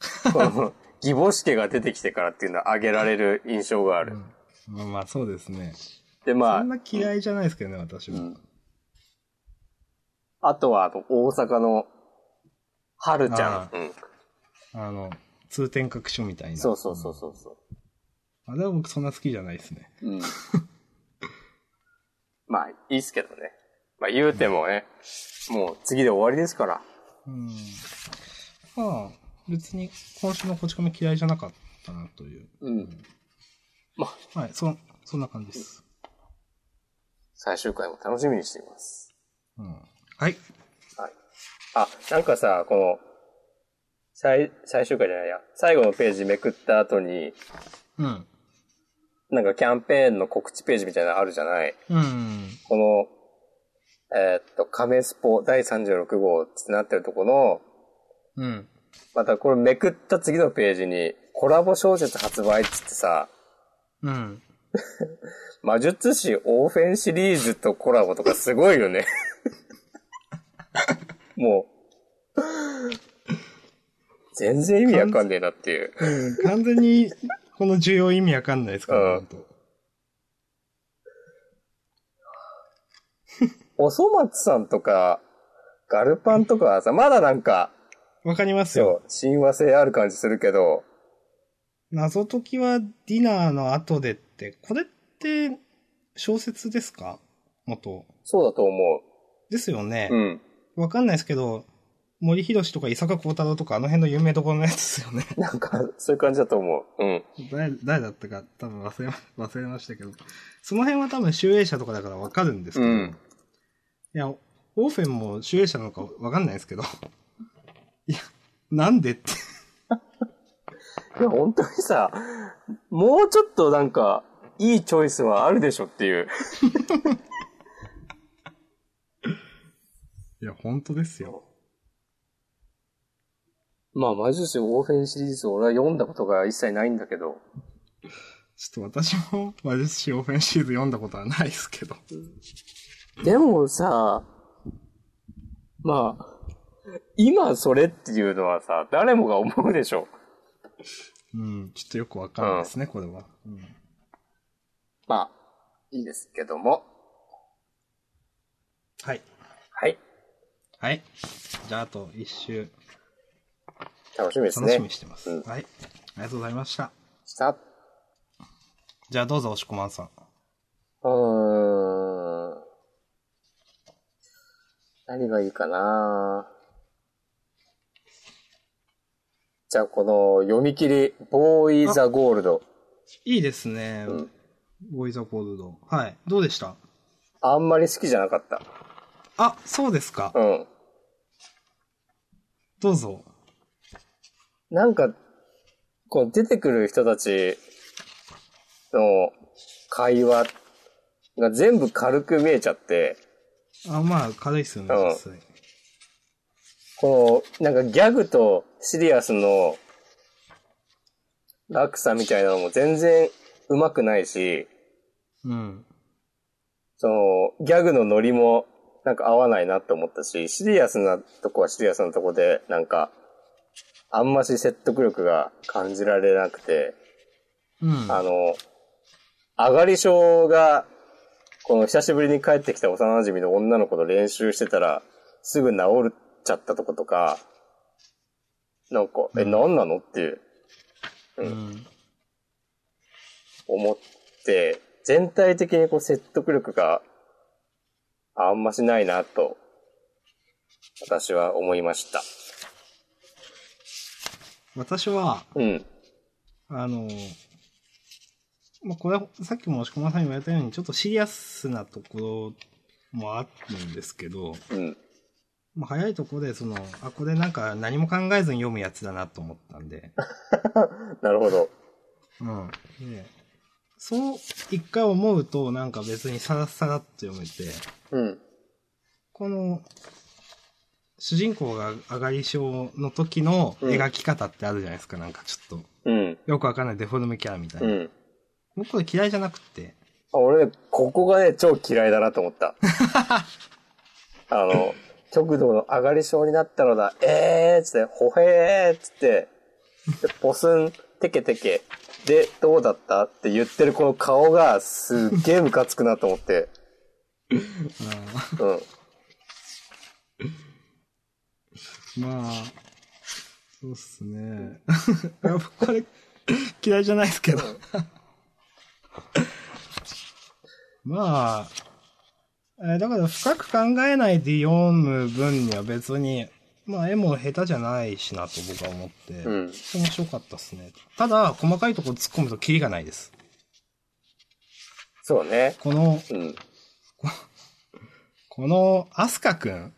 この、義母子家が出てきてからっていうのは挙げられる印象がある。まあまあそうですね。でまあそん、な嫌いじゃないですけどね、私は。うんあとは、あと大阪の、春ちゃんあ。うん。あの、通天閣書みたいな。そうそうそうそうそあれは僕そんな好きじゃないですね。う。うん。まあ、いいっすけどね。まあ言うてもね、もう次で終わりですから。うん。まあ、別に今週のこち亀嫌いじゃなかったなという。うん。まあ、はい、そ、そんな感じです。最終回も楽しみにしています。うん。はい。はい。あ、なんかさ、この、最、最終回じゃないや。最後のページめくった後に、うん。なんかキャンペーンの告知ページみたいなのあるじゃないうん。この、えーっと、カメスポ第36号ってなってるとこの、うん。またこれめくった次のページに、コラボ小説発売っつってさ、うん。魔術師オーフェンシリーズとコラボとかすごいよね。もう、全然意味わかんねえなっていう。うん、完全に、この需要意味わかんないですから、うんおそ松さんとか、ガルパンとかはさ、まだなんか、当わかりますよ。親和性ある感じするけど、謎解きはディナーの後でって、これって小説ですか？元。そうだと思ですよねう。。うん。わかんないですけど、森博とか伊坂幸太郎とかあの辺の有名どころのやつですよね。なんか、そういう感じだと思う。うん。誰、誰だったか多分忘れま、忘れましたけど。その辺は多分集英社とかだからわかるんですけど。うんいや、オーフェンも集英社なのかわかんないですけど。いや、なんでって。いや、本当にさ、もうちょっとなんか、いいチョイスはあるでしょっていう。いや、本当ですよ。まあ、魔術師オーフェンシリーズを俺は読んだことが一切ないんだけど、ちょっと私も魔術師オフェンシーズ読んだことはないですけど。でもさ、まあ、今それっていうのはさ、誰もが思うでしょ。うん、ちょっとよくわかんないですね、これは。うん。まあ、いいですけども。はい。はい。はい。じゃあ、あと一周、楽しみですね。楽しみにしてます。うんはい。ありがとうございました。した。じゃあ、どうぞ、おしこまんさん。うー何がいいかな？じゃあ、この読み切り、ボーイ・ザ・ゴールド。いいですね。うんボーイザコールド。はい。どうでした？あんまり好きじゃなかった。あ、そうですか。うん。どうぞ。なんか、こう出てくる人たちの会話が全部軽く見えちゃって、あ、まあ、軽いっすよね、うん実際。この、なんかギャグとシリアスの落差みたいなのも全然上手くないし、うん。その、ギャグのノリも、なんか合わないなって思ったし、シリアスなとこはシリアスなとこで、なんか、あんまし説得力が感じられなくて、うん。あの、上がり症が、この久しぶりに帰ってきた幼馴染の女の子と練習してたら、すぐ治っちゃったとことか、なんか、え、なんなのっていう、うん。思って、全体的にこう説得力があんましないなと、私は思いました。私は、うん。あの、まあ、これは、さっきも押し込まさんに言われたように、ちょっとシリアスなところもあるんですけど、うん。まあ、早いところで、その、あ、これなんか何も考えずに読むやつだなと思ったんで、なるほど。うん。で、そう一回思うと、なんか別にさらさらっと読めて、うん。この、主人公が上がり症の時の描き方ってあるじゃないですか、なんかちょっうん。と、よくわかんないデフォルメキャラみたいうな。ん。僕これ嫌いじゃなくって、あ俺ね、ここがね、超嫌いだなと思った。あの、極度の上がり症になったのだ、えーっつって、ほへーっつって、でポスン、テケテケ、で、どうだったって言ってるこの顔がすっげえムカつくなと思って。うん。まあ、そうっすね。これ、嫌いじゃないですけど。まあ、えーだから深く考えないで読む分には別に、まあ絵も下手じゃないしなと僕は思って、うん面白かったっすね。ただ、細かいところ突っ込むとキリがないです。そうね。この、うん。この、アスカくん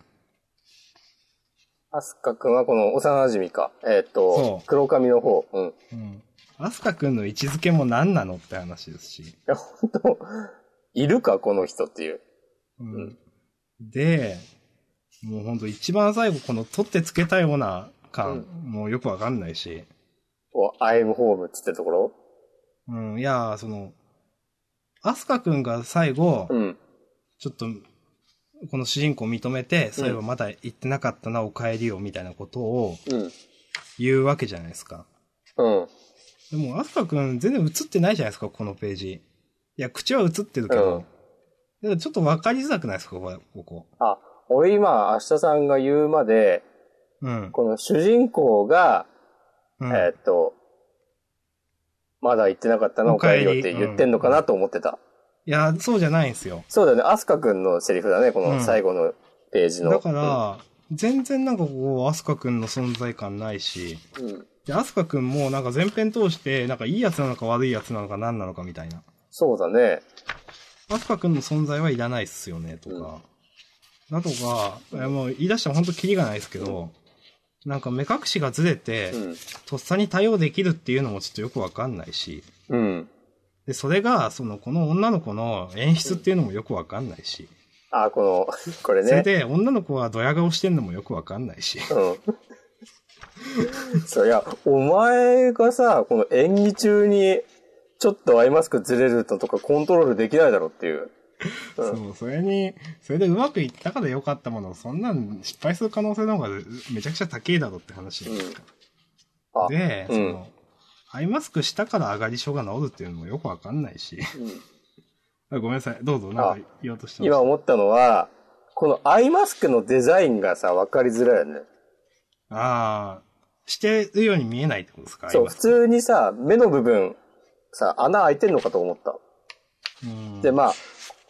アスカくんはこの幼馴染か。えーっそとう、黒髪の方。うん。いうん。アスカくんの位置づけも何なのって話ですし。や、本当いるかこの人っていう。うんで、もうほんと一番最後この取ってつけたような感、もうよくわかんないし。こう、アイムホームっつってるところ？うん、いや、その、アスカくんが最後、うん。ちょっと、この主人公を認めて、そういえばまだ言ってなかったな、お帰りよ、みたいなことをうん。言うわけじゃないですか。うん。でも、アスカくん全然映ってないじゃないですか、このページ。いや、口は映ってるけど、でもちょっとわかりづらくない？ですか、ここ。あ、俺今、明日さんが言うまで、うん。この主人公が、うんえーっと、まだ言ってなかったのお帰りよって言ってんのかなと思ってた。いや、そうじゃないんですよ。そうだよね。アスカくんのセリフだね。こうんの最後のページの。だから、全然なんかこう、アスカくんの存在感ないし、うん、うん。で、アスカくんもなんか前編通して、なんかいいやつなのか悪いやつなのか何なのかみたいな。そうだね。アスカくんの存在はいらないっすよね、とか。だとか、いやもう言い出したら本当キリがないですけど、なんか目隠しがずれて、うん。とっさに対応できるっていうのもちょっとよくわかんないし、うん。で、それが、その、この女の子の演出っていうのもよくわかんないし、あ、この、これね。それで、女の子はドヤ顔してんのもよくわかんないし。うん。そういや、お前がさ、この演技中に、ちょっとアイマスクずれるのとかコントロールできないだろっていう。そう、それに、それでうまくいったから良かったものを、そんなん失敗する可能性の方がめちゃくちゃ高いだろって話じゃないですか。あ、で、うんその、アイマスクしたから上がり症が治るっていうのもよくわかんないし。ごめんなさい。どうぞ、なんか言おうとしてまし今思ったのは、このアイマスクのデザインがさ、わかりづらいよね。た。ああ、してるように見えないってことですか？そう、普通にさ、目の部分、さ、穴開いてんのかと思った。で、まあ、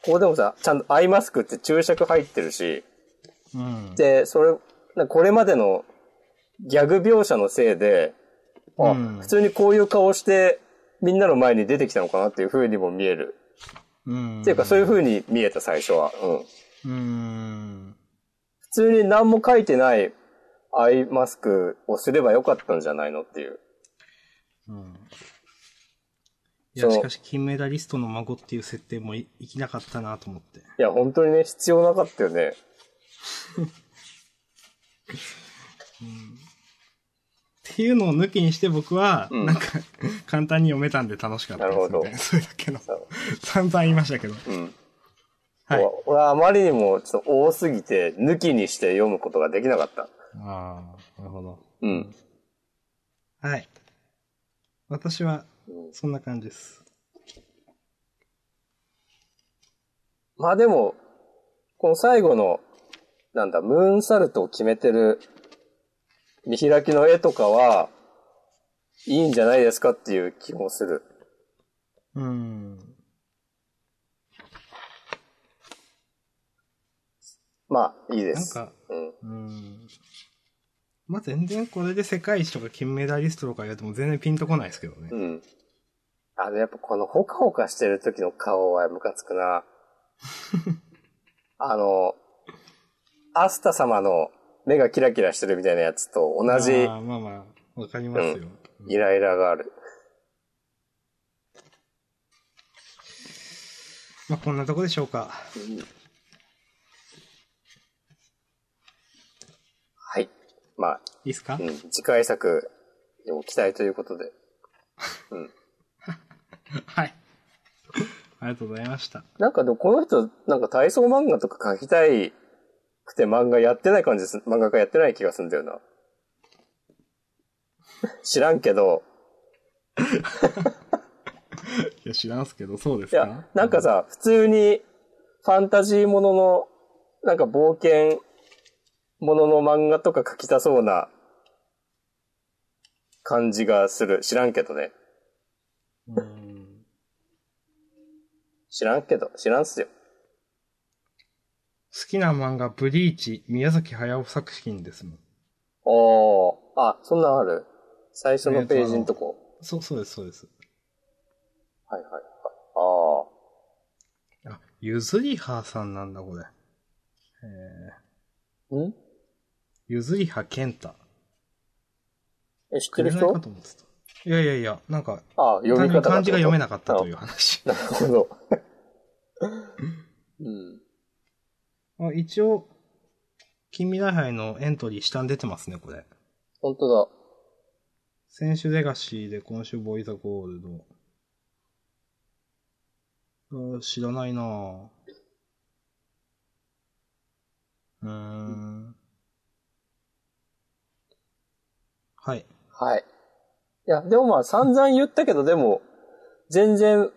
ここでもさ、ちゃんとアイマスクって注釈入ってるし、うん。で、それ、なこれまでのギャグ描写のせいで、あ、うん普通にこういう顔して、みんなの前に出てきたのかなっていう風にも見える。うん。っていうか、そういう風に見えた、最初は。うん。うん。普通に何も書いてないアイマスクをすればよかったんじゃないのっていう。うん。いや、しかし、金メダリストの孫っていう設定もいいきなかったなと思って。いや、本当にね、必要なかったよね。っていうのを抜きにして僕は、うんなんか、簡単に読めたんで楽しかったですみたいな。なるほどそれだけの散々言いましたけど。うん。はい。お俺はあまりにもちょっと多すぎて、抜きにして読むことができなかった。ああ、なるほど。うん。はい。私は、うんそんな感じです。まあでも、この最後の、なんだ、ムーンサルトを決めてる見開きの絵とかは、いいんじゃないですかっていう気もする。うん。まあ、いいです。なんか、うん。うん。まあ、全然これで世界一とか金メダリストとか言われても全然ピンとこないですけどね。うん。あの、やっぱこのほかほかしてる時の顔はムカつくな。あの、アスタ様の目がキラキラしてるみたいなやつと同じあーまあまあ、わかりますよ。うんイライラがある。まあ、こんなとこでしょうか。はい。まあ、いいっすか、うん、次回作にも期待ということで。はい。ありがとうございました。なんかでもこの人、なんか体操漫画とか描きたいくて漫画やってない感じです。漫画家やってない気がするんだよな。知らんけど、いや、知らんすけど、そうですか？いや、なんかさ、普通にファンタジーものの、なんか冒険ものの漫画とか描きたそうな感じがする。知らんけどね。うん。知らんけど、知らんっすよ。好きな漫画、ブリーチ、宮崎駿作品ですもん。おー。あ、そんなんある？最初のページのとこ。そう、そうです、そうです。はいはいはい。ああ、ゆずりはさんなんだ、これ。えあ。ん？ー、ゆずりはけんた。え、知ってる人？かと思ってた。いやいやいや、なんか、ああ、読み単純に方漢字が読めなかかったという話。なるほど。うん。あ一応、近未来杯のエントリー下に出てますね、これ。本当だ。選手レガシーで今週ボーイザゴールド。あー知らないなぁ。うーん。はい。はい。いや、でもまあ散々言ったけど、でも、全然、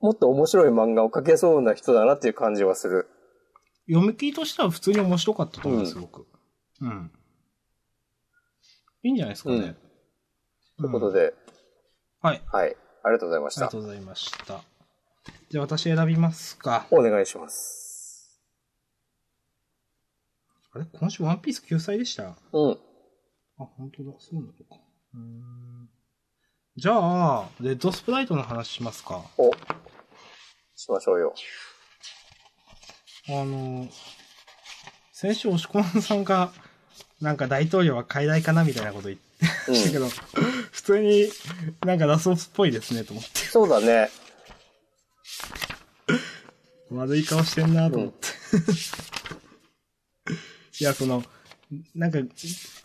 もっと面白い漫画を描けそうな人だなっていう感じはする。読み切りとしては普通に面白かったと思います、うん僕。うん。いいんじゃないですかね。ということで、はい。はい。ありがとうございましたありがと。うございました。じゃあ私選びますか。お願いします。あれ？今週ワンピース救済でした？うん。あ、本当だ。そうなのか。うーん。じゃあ、レッドスプライトの話しますか。お。しましょうよ。あの、先週、押し込まんさんが、なんか大統領は傀儡かなみたいなこと言ってうましたけん。ど、普通になんかラスボスっぽいですね、と思って。そうだね。悪い顔してんなと思って。いや、その、なんか、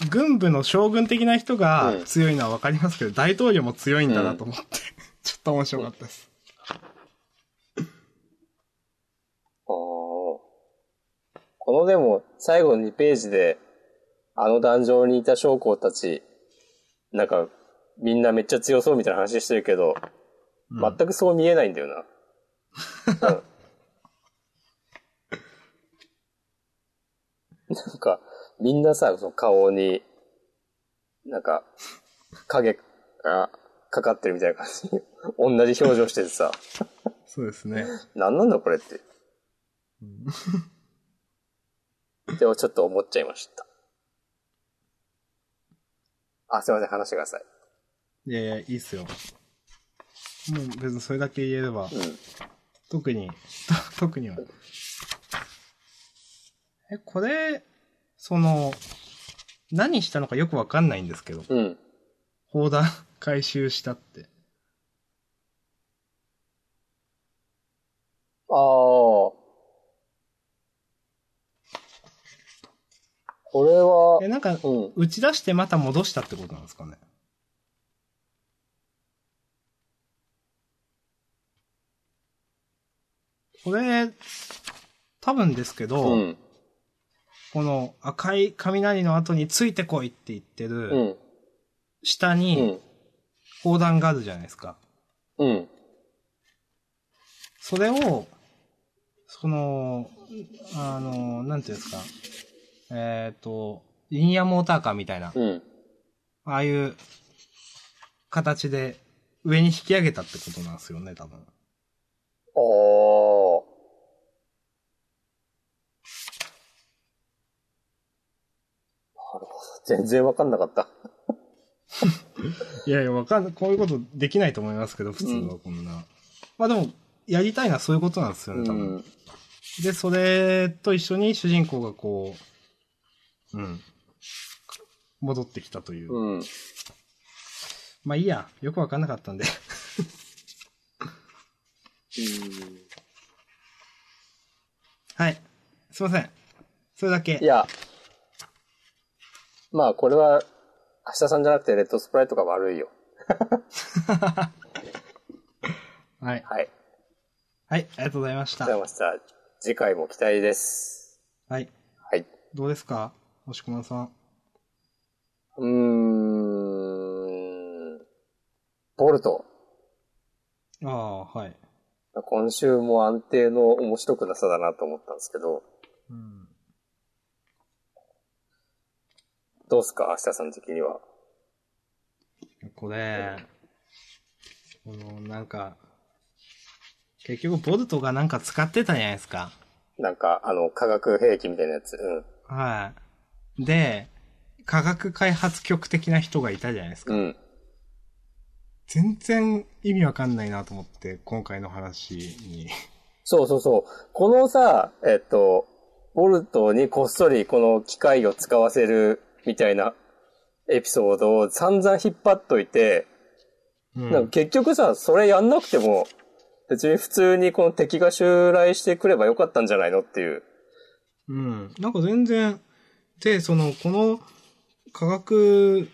軍部の将軍的な人がうん強いのはわかりますけど、大統領も強いんだなと思って、ちょっと面白かったです。おーこのでも、最後の2ページで、あの壇上にいた将校たち、なんか、みんなめっちゃ強そうみたいな話してるけど、うん全くそう見えないんだよな。うんなんか、みんなさ、その顔に、なんか、影がかかってるみたいな感じに、同じ表情しててさ、そうですね。なんなんだこれって。でもちょっと思っちゃいました。あ、すいません、話してください。いやいや、いいっすよ。もう別にそれだけ言えれば、うん。特に、と特には。え、これ、その、何したのかよくわかんないんですけど、うん。砲弾回収したって。ああ。これはえ、、なんか、うん。打ち出してまた戻したってことなんですかね？これ、多分ですけど、うん。この赤い雷の後についてこいって言ってうる、下にん。砲弾があるじゃないですか。うん。それを、その、あの、なんていうんですか。えっ、と、リニアモーターカーみたいな、うん。ああいう形で上に引き上げたってことなんですよね、多分。おー。なるほど。全然わかんなかった。いやいや、わかんない。こういうことできないと思いますけど、普通はこんな。まあでも、やりたいのはそういうことなんですよね、多分。うん。で、それと一緒に主人公がこう、うん。戻ってきたという。うん。まあいいや。よくわかんなかったんで。はい。すいません。それだけ。いや。まあ、これは、明日さんじゃなくて、レッドスプライトが悪いよ。はい。はい。はい、ありがとうございましたありがとう。ございました。次回も期待です。はい。はい。どうですか？押し込まさん。うーん。ボルト。ああ、はい。今週も安定の面白くなさだなと思ったんですけど、うん。どうすか？明日さん的には。これ、この、なんか、結局ボルトがなんか使ってたじゃないですか。なんか、あの、化学兵器みたいなやつ。うん。はい。で、科学開発局的な人がいたじゃないですか。うん。全然意味わかんないなと思って、今回の話に。そうそうそう。このさ、えっと、ボルトにこっそりこの機械を使わせるみたいなエピソードを散々引っ張っといて、うんなんか結局さ、それやんなくても、別に普通にこの敵が襲来してくればよかったんじゃないのっていう。うん。なんか全然、で、その、この科学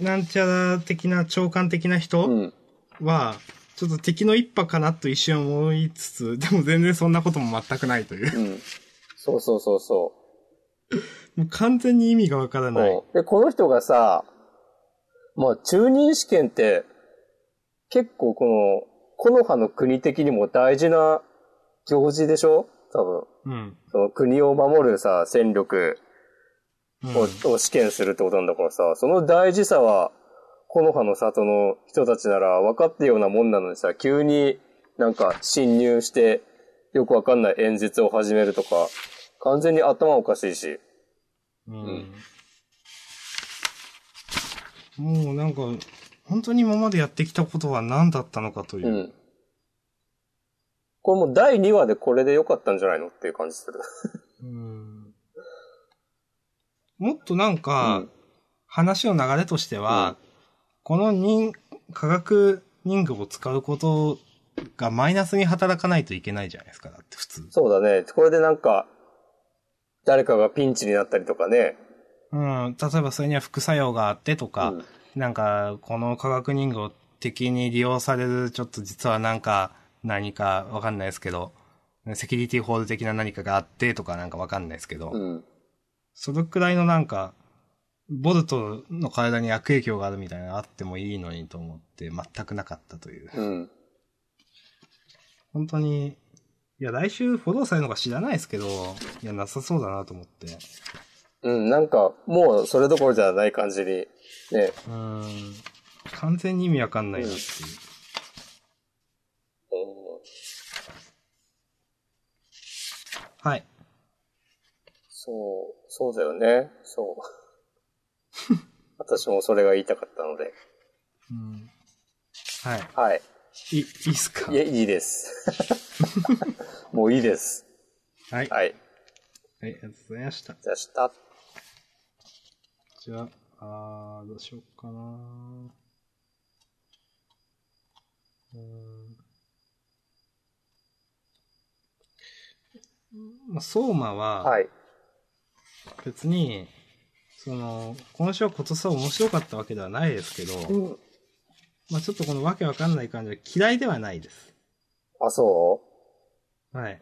なんちゃら的な、長官的な人うん。は、ちょっと敵の一派かなと一瞬思いつつ、でも全然そんなことも全くないという。うん。そうそうそうそ もう完全に意味がわからう。ない。うんで、この人がさ、まあ、中任試験って、結構この、木の葉の国的にも大事な行事でしょ？多分。うん。その国を守るさ、戦力うんを,、を試験するってことなんだからさ、その大事さは、木の葉の里の人たちなら分かってるようなもんなのにさ、急になんか侵入して、よくわかんない演説を始めるとか、完全に頭おかしいし。うんもうなんか、本当に今までやってきたことは何だったのかというう。ん。これもう第2話でこれでよかったんじゃないのっていう感じする。うんもっとなんうかん、話の流れとしては、うんこの人、科学人具を使うことがマイナスに働かないといけないじゃないですか、だって普通。そうだね。これでなんか、誰かがピンチになったりとかね。うん、例えばそれには副作用があってとか、うんなんか、この科学人具を敵に利用される、ちょっと実はなんか、何かわかんないですけど、セキュリティホール的な何かがあってとかなんかわかんないですけど、うん。そのくらいのなんか、ボルトの体に悪影響があるみたいなのあってもいいのにと思って全くなかったという。うん。本当に、いや、来週フォローされるのか知らないですけど、いや、なさそうだなと思って。うん、なんか、もうそれどころじゃない感じに、ね。うーん。完全に意味わかんないなっていう。はい。そう、そうだよね。そう。私もそれが言いたかったので。うん。はい。はい。い、いいっすか？いえ、いいです。もういいです。はい。はい。はい。ありがとうございました。じゃあ、した。じゃあ、あー、どうしようかなうーん。まあ、相馬は、はい。別に、その、今週は今年は面白かったわけではないですけど、うん。まあちょっとこのわけわかんない感じは嫌いではないです。あ、そはい。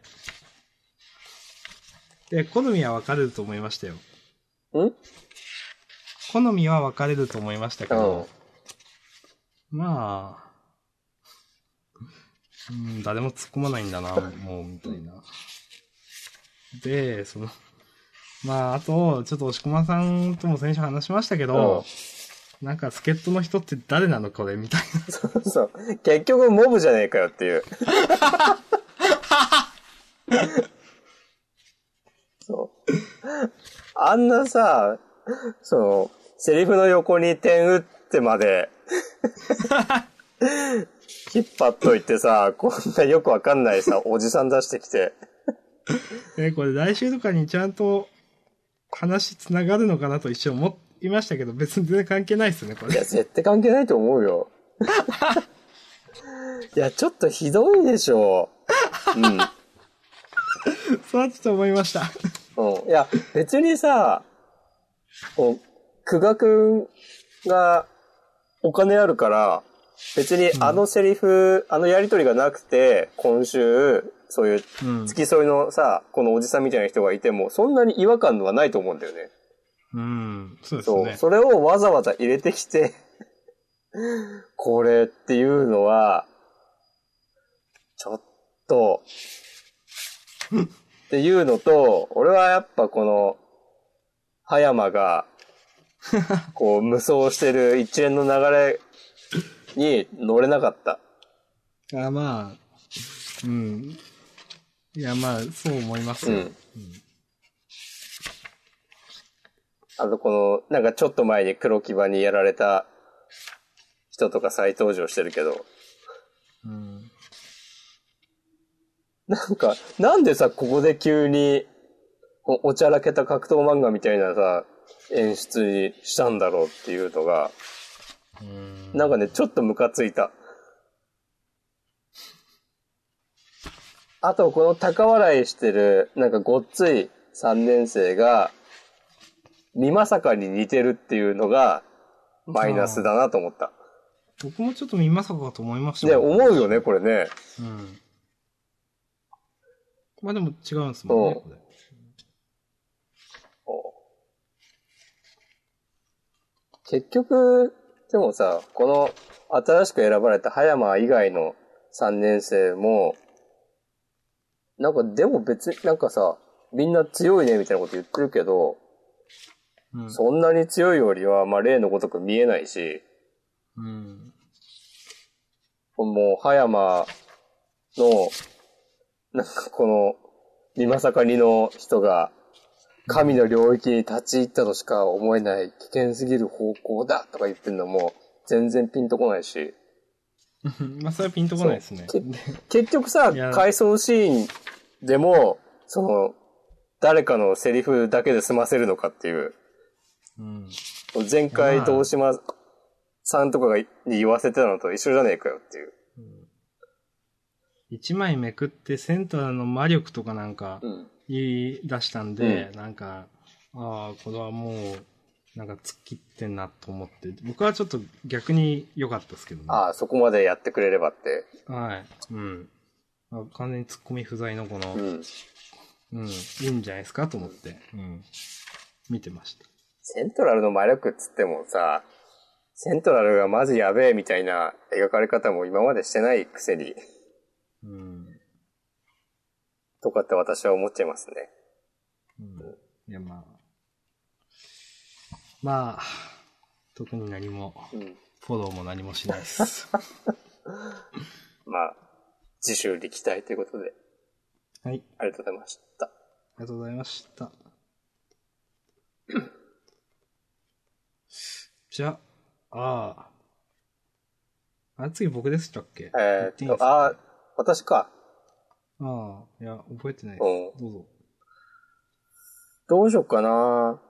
え、好みは分かれると思いましたよ。ん？好みは分かれると思いましたけど、まあ、うん、誰も突っ込まないんだな、もう、みたいな。で、その、まあ、あと、ちょっと押駒さんとも先週話しましたけど、なんか、助っ人の人って誰なのこれみたいそうそう。結局モブじゃねえかよっていう。そう。あんなさ、その、セリフの横に点打ってまで、引っ張っといてさ、こんなよくわかんないさ、おじさん出してきて。な。え、これ来週とかにちゃんと話つながるのかなと一瞬思いましたけど、別に全然関係ないですね、これ。いや、絶対関係ないと思うよ。いや、ちょっとひどいでしょ。うん。そうだと思いました。うん。いや、別にさ、こう、久我くんがお金あるから、別にあのセリフ、あのやりとりがなくて、今週、そういううん。付き添いのさ、このおじさんみたいな人がいても、そんなに違和感はないと思うんだよね。うん。そうですそう。ね。それをわざわざ入れてきて、これっていうのは、ちょっと、っていうのと、俺はやっぱこの、葉山が、こう、無双してる一連の流れに乗れなかった。あまあ、うん。いや、まあ、そう思いますよ。うん。あとこの、なんかちょっと前に黒木場にやられた人とか再登場してるけど、うん。なんか、なんでさ、ここで急に、こうおちゃらけた格闘漫画みたいなさ、演出にしたんだろうっていうのが、うん。なんかね、ちょっとムカついた。あと、この高笑いしてる、なんかごっつい3年生が、美まさかに似てるっていうのが、マイナスだなと思った。僕もちょっと見まさかかと思いましたね、よ思うよね、これね。うん。まあでも違うんですもんね。結局、でもさ、この新しく選ばれた葉山以外の3年生も、なんかでも別になんかさ、みんな強いねみたいなこと言ってるけど、うん。そんなに強いよりは、まあ例のごとく見えないし、うん。もう葉山の、なんかこの、美まさかにの人が、神の領域に立ち入ったとしか思えない危険すぎる方向だとか言ってんのも、全然ピンとこないし。まあ、それはピンとこないですね。結局さ回想シーンでも、その、誰かのセリフだけで済ませるのかっていう。うん。前回、まあ東島さんとかがに言わせてたのと一緒じゃねえかよっていう。一枚めくってセンターの魔力とかなんかうん。言い出したんで、なんか、ああ、これはもう、なんか突っ切ってんなと思って、僕はちょっと逆に良かったですけどね。ああ、そこまでやってくれればって。はい。うん。あ完全に突っ込み不在のこの、ううん、ん。いいんじゃないですかと思って、うん。見てました。セントラルの魔力っつってもさ、セントラルがマジやべえみたいな描かれ方も今までしてないくせに、うん。とかって私は思っちゃいますね。うん。いや、まあ。まあ、特に何も、うん。フォローも何もしないです。まあ、次週力体ということで、はい。ありがとうございました。ありがとうございました。じゃあ、ああ。あ、次僕でしたっけ？えーっと、あ、私か。ああ、いや、覚えてないでうんす。どうぞ。どうしよっかな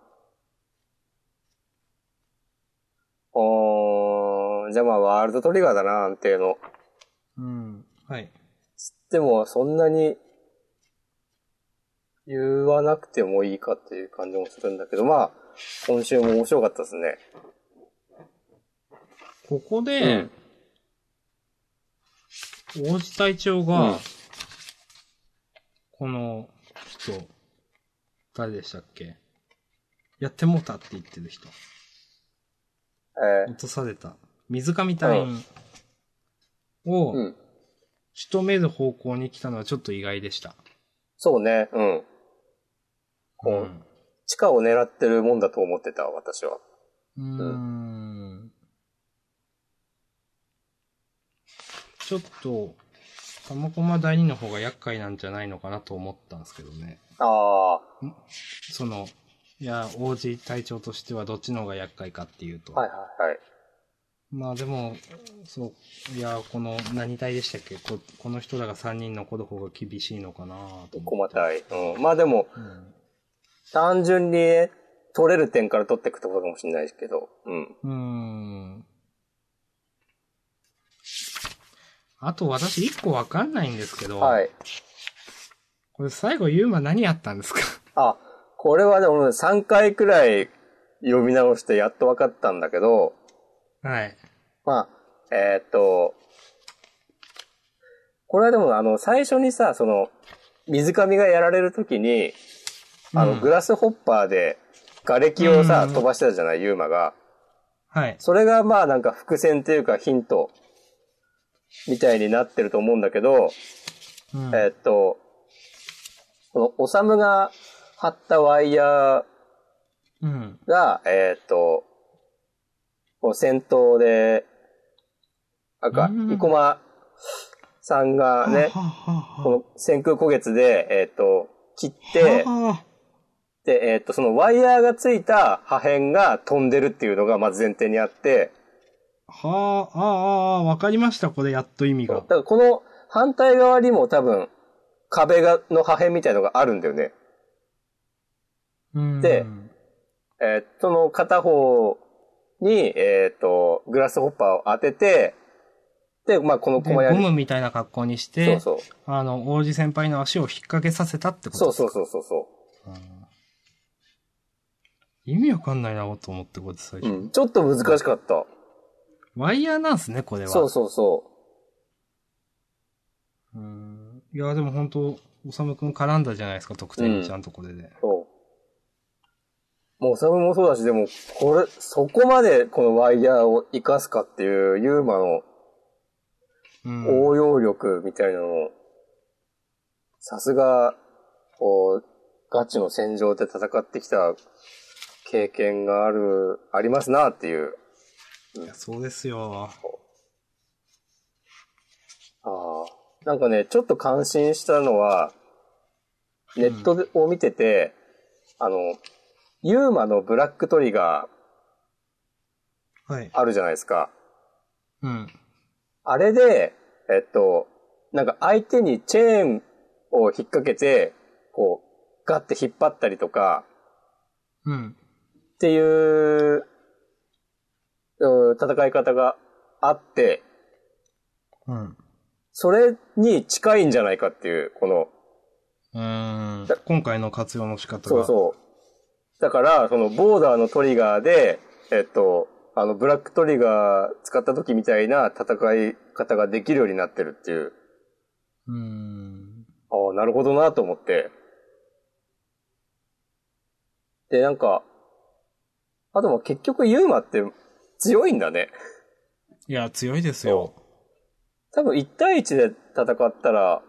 おー、じゃあまあ、ワールドトリガーだな、安定の。うん。はい。でも、そんなに、言わなくてもいいかっていう感じもするんだけど、まあ、今週も面白かったですね。ここで、王子隊長が、うんこの人、誰でしたっけ？やってもうたって言ってる人。え落とされた。水上隊員をー、うん。仕留める方向に来たのはちょっと意外でした。そうね、うん。こううん地下を狙ってるもんだと思ってた、私は。うーん。ちょっと、玉駒第二の方が厄介なんじゃないのかなと思ったんですけどね。ああ、その、いや、王子隊長としてはどっちの方が厄介かっていうと。はいはいはい。まあでも、そう、いや、この、何隊でしたっけ？ここの人らが3人残る方が厳しいのかなと思って。駒体。うん。まあでも、うん単純にね、取れる点から取っていくってことかもしれないですけど。うん。うーん。あと私一個わかんないんですけど、はい。これ最後ユーマ何やったんですか？あ、これはでも3回くらい読み直してやっと分かったんだけど、はい。まあ、えーっと、これはでもあの、最初にさ、その、水上がやられるときに、あの、うんグラスホッパーで、瓦礫をさ、うん飛ばしてたじゃない、ユーマが。はい。それがまあなんか伏線っていうかヒント、みたいになってると思うんだけど、うん。えーっと、この、おさむが張ったワイヤーうん。が、えーっと、こう戦闘で、なんか、うん。生駒さんがね、この先空古月で、えーっと、切って、はで、えーっと、そのワイヤーがついた破片が飛んでるっていうのがまず前提にあって、あ、はあ、ああ、ああ、わかりました、これやっと意味がだか。らこの反対側にも多分、壁が、の破片みたいのがあるんだよね。うんでえーその片方に、えっ、と、グラスホッパーを当てて、で、まあ、こので駒やり。ゴムみたいな格好にして、そうそう。あの、王子先輩の足を引っ掛けさせたってこと？そうそうそうそうそうん意味わかんないなと思って、これ最う。初。うん。ちょっと難しかった。ワイヤーなんすね、これは。そうそうそうん。いや、でも本当おさむくん絡んだじゃないですか、得点にちゃんとこれで。う。そう。もう、サムもそうだし、でも、これ、そこまでこのワイヤーを活かすかっていう、ユーマのうん。応用力みたいなのを、さすが、こう、ガチの戦場で戦ってきた経験がある、ありますなっていう。いやそうですよ。ああ。なんかね、ちょっと感心したのは、ネットでを見てて、あの、ユーマのブラックトリガはいー。あるじゃないですか。うん。あれで、えっと、なんか相手にチェーンを引っ掛けて、こう、ガッて引っ張ったりとか、うん。っていう、うん戦い方があって、うん。それに近いんじゃないかっていう、この、うーん。今回の活用の仕方が。そうそう。だから、そのボーダーのトリガーで、えっと、あの、ブラックトリガー使った時みたいな戦い方ができるようになってるっていう、う。ん。ああ、なるほどなと思って。で、なんか、あとも結局ユーマって強いんだね。いや、強いですよ。多分1対1で戦ったら、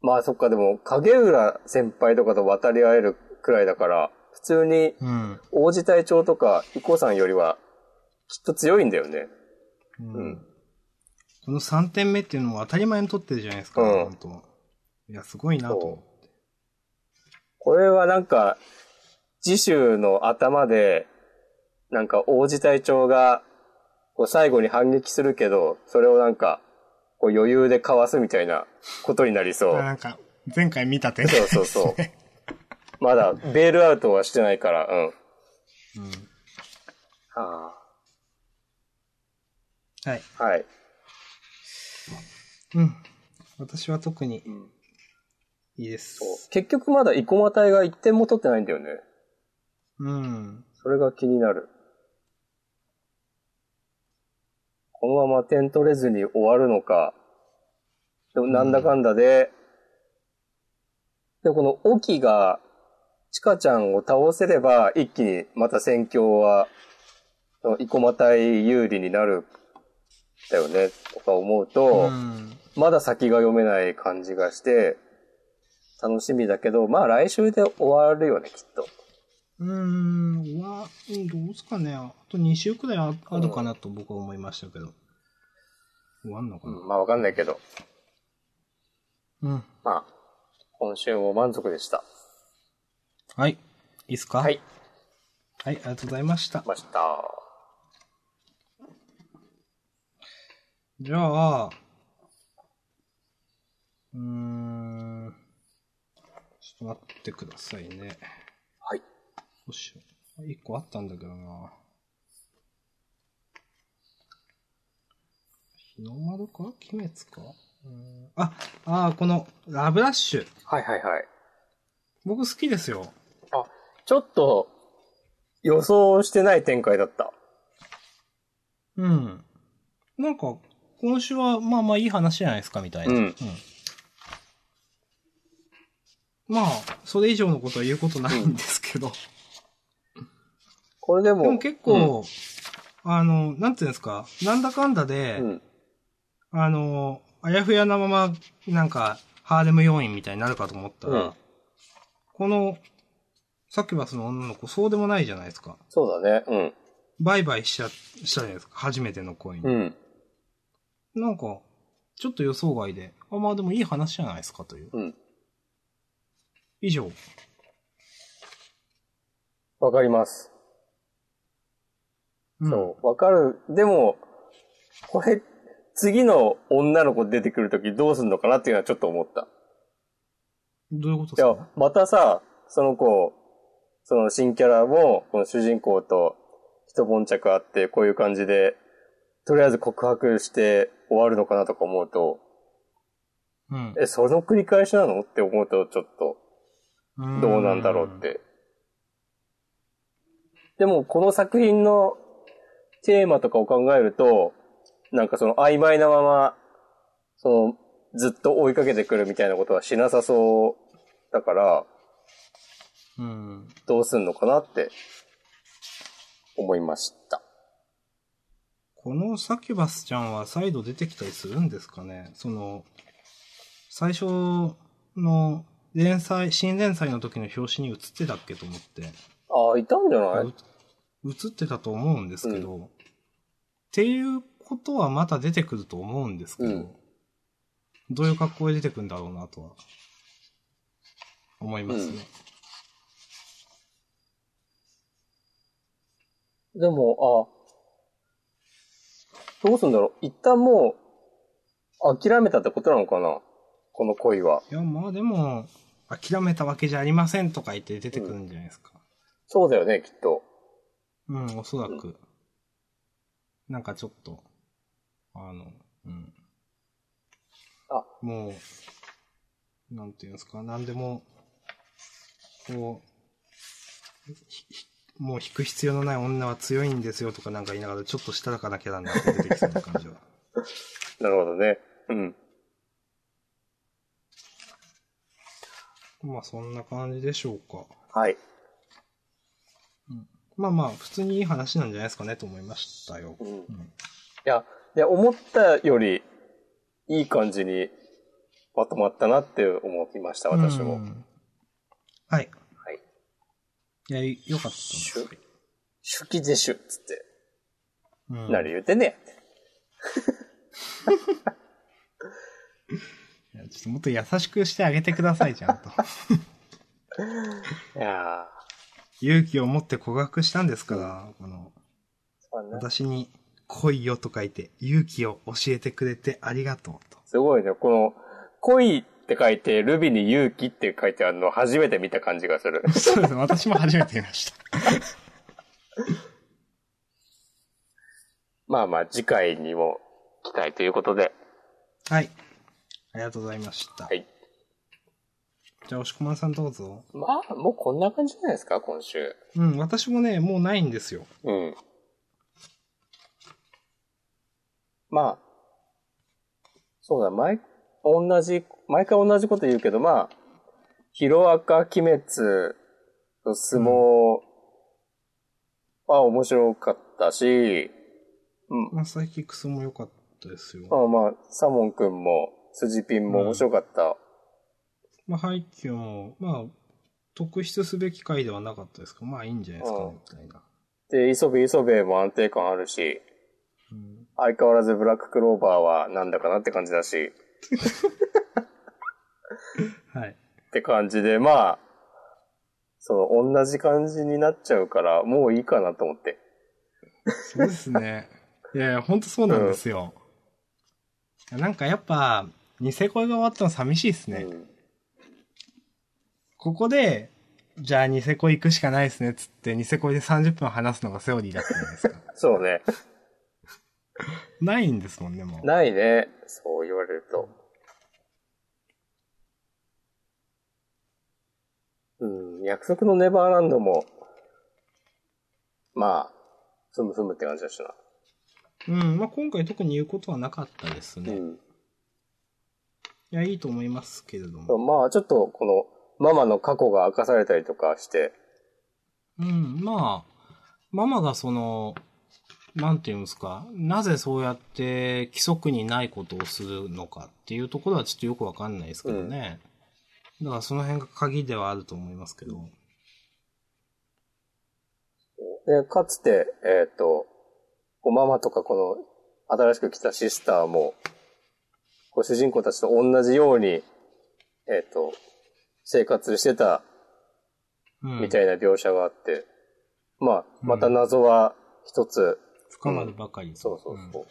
まあそっかでも影浦先輩とかと渡り合えるくらいだから、普通にうん。王子隊長とかイコさんよりはきっと強いんだよね。うん。この3点目っていうのも当たり前に取ってるじゃないですか、うん本当いや、すごいなと思って。これはなんか、次週の頭で、なんか王子隊長が、こう最後に反撃するけど、それをなんか、こう余裕でかわすみたいなことになりそう。あなんか、前回見た点そうそうそう。まだ、ベールアウトはしてないから、うん。うん。ははい。あ、はい。うん。私は特にんいいです。そう結局まだ生駒隊が1点も取ってないんだよね。うん。それが気になる。このまま点取れずに終わるのか。でもなんだかんだで、で、この沖がチカちゃんを倒せれば、一気にまた戦況は、生駒隊有利になる、だよね、とか思うと、うん。まだ先が読めない感じがして、楽しみだけど、まあ来週で終わるよね、きっと。うーん、は、うんどうすかね。あと2週くらいああるかなと僕は思いましたけど。終わんのかな？うん、まあわかんないけど。うん。まあ、今週も満足でした。はい。いいっすか？はい。。はい、ありがとうございました。ました。じゃあ、うーん、ちょっと待ってくださいね。うしよう。一個あったんだけどな。日の丸か鬼滅かうーんあ、あー、この、ラブラッシュ。はいはいはい。僕好きですよ。あ、ちょっと、予想してない展開だった。うん。なんか、今週は、まあまあいい話じゃないですか、みたいな。うんまあ、それ以上のことは言うことないんですけど。これでも。でも結構、あの、なんていうんですか、なんだかんだで、うん、あの、あやふやなまま、なんか、ハーレム要員みたいになるかと思ったら、うんこの、サキュバスの女の子、そうでもないじゃないですか。そうだね。うん。バイバイしちゃ、したじゃないですか。初めての恋に。うん。なんか、ちょっと予想外で、あ、まあでもいい話じゃないですかという。うん。以上。わかります。うんそう。わかる。でも、これ、次の女の子出てくるときどうすんのかなっていうのはちょっと思った。どういうことですか、またさ、その子、その新キャラも、この主人公と一悶着あって、こういう感じで、とりあえず告白して終わるのかなとか思うと、うん。え、その繰り返しなのって思うと、ちょっと、どうなんだろうって。でも、この作品のテーマとかを考えると、なんかその曖昧なまま、その、ずっと追いかけてくるみたいなことはしなさそうだから、うん。どうすんのかなって思いました。このサキュバスちゃんは再度出てきたりするんですかね？その、最初の連載、新連載の時の表紙に映ってたっけと思って。ああ、いたんじゃない？う映ってたと思うんですけど、っていうことはまた出てくると思うんですけど、うんどういう格好で出てくるんだろうなとは、思いますね。でも、あどうすんだろう一旦もう、諦めたってことなのかなこの恋は。いや、まあでも、諦めたわけじゃありませんとか言って出てくるんじゃないですか。そうだよね、きっと。うん、おそらく。なんかちょっと、あの、うん。あもう、なんていうんですか、なんでも、こう、もう引く必要のない女は強いんですよとかなんか言いながら、ちょっとしたたかなキャラになって出てきそうな感じは。なるほどね。うん。まあそんな感じでしょうか。はい。まあまあ、普通にいい話なんじゃないですかねと思いましたよ。うん。いうんや、で、思ったより、いい感じにまとまったなって思いました、私も。うんはい。はい。いや、よかったですシュシュキジェシュっつって、うん何言うてんね いやちょっともっと優しくしてあげてください、ちゃんと。ん。いや勇気を持って告白したんですから、この、ね私に恋よと書いて、勇気を教えてくれてありがとうと。すごいね。この、恋って書いて、ルビに勇気って書いてあるの初めて見た感じがする。そうですね、私も初めて見ました。まあまあ、次回にも期待ということで。はい。ありがとうございました。はい。じゃあ、押し込まんさんどうぞ。まあ、もうこんな感じじゃないですか、今週。うん、私もね、もうないんですよ。うん。まあ、そうだ、毎、同じ、毎回同じこと言うけど、まあ、ヒロアカ、鬼滅、相撲は面白かったし、うん。まあ、サイキックスも良かったですよ。まあまあ、サモンくんも、筋ピンも面白かった。まあ、配球も、まあ、特筆すべき回ではなかったですか？まあ、いいんじゃないですかね、みたいな。で、磯部磯部も安定感あるし、うん相変わらずブラッククローバーはなんだかなって感じだし、はい。って感じで、まあ、その、同じ感じになっちゃうから、もういいかなと思って。そうですね。いやいや、ほんとそうなんですよ。なんかやっぱ、ニセ恋が終わったの寂しいですね。うんここで、じゃあニセ恋行くしかないですね、つって、ニセ恋で30分話すのがセオリーだったじゃないですか。そうね。ないんですもんね、もう。ないね。そう言われると。うん、約束のネバーランドも、まあ、ふむふむって感じだしな。うん、まあ今回特に言うことはなかったですね。いうん。や、いいと思いますけれども。まあ、ちょっと、この、ママの過去が明かされたりとかして、うん、まあ、ママがその、なんていうんですか、なぜそうやって規則にないことをするのかっていうところはちょっとよくわかんないですけどね。だからその辺が鍵ではあると思いますけど。で、かつて、えっ、と、こうママとかこの、新しく来たシスターも、主人公たちと同じように、えっ、と、生活してたうん。みたいな描写があって、まあ、また謎は一つ、深まるばかり。そうそうそう。ん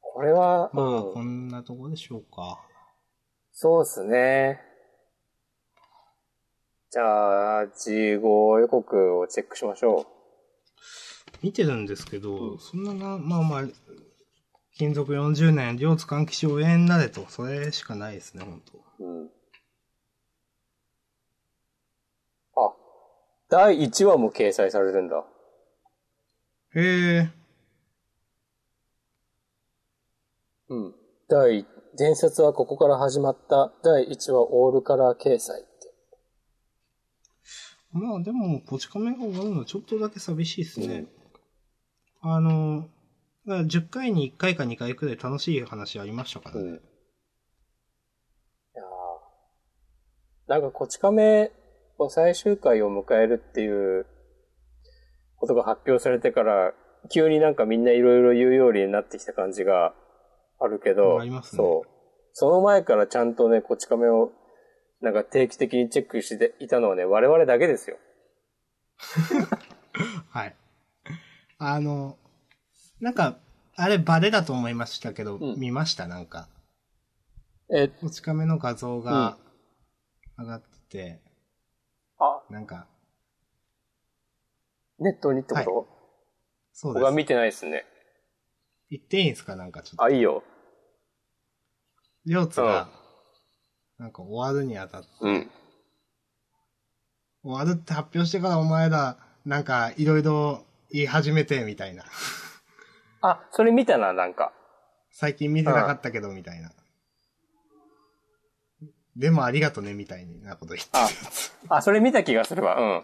これは、まあ、うんこんなとこでしょうか。そうですね。じゃあ、G5 予告をチェックしましょ見てるんですけど、そんなな、まあまあ、金属40年、両津換気士応援なれと、それしかないですね、本当う。うん。あ、第1話も掲載されるんだ。へえ。うん。第、伝説はここから始まった第1話オールカラー掲載って。まあでも、こち亀が終わるのはちょっとだけ寂しいですね。あの、だから10回に1回か2回くらい楽しい話ありましたからうん。いね。やーなんかこち亀を最終回を迎えるっていうことが発表されてから、急になんかみんないろいろ言うようになってきた感じがあるけど、ありますねそう。その前からちゃんとね、こち亀をなんか定期的にチェックしていたのはね、我々だけですよ。はい。あの、なんか、あれバレだと思いましたけど、うん見ました？なんか。え、こち亀の画像が上がってて、あ、なんか、ネットにってこと、そうです。僕は見てないですね。言っていいんですか？なんかちょっと。あ、いいよ。両津が、なんか終わるにあたって、うん。終わるって発表してからお前ら、なんかいろいろ言い始めて、みたいな。あ、それ見たな、なんか。最近見てなかったけど、みたいな。でもありがとね、みたいなこと言ってあ、あ、それ見た気がするわ。うん。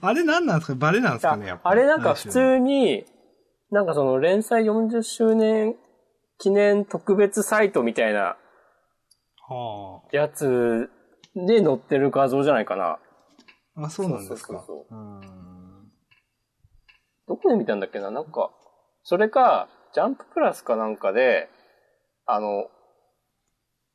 あれ何なんですか？バレなんですかねやっぱあれなんか普通に、なんかその連載40周年記念特別サイトみたいなはやつで載ってる画像じゃないかな。あ。あ、そうなんですか。そうそうそうーん。どこで見たんだっけな？なんか、それか、ジャンププラスかなんかで、あの、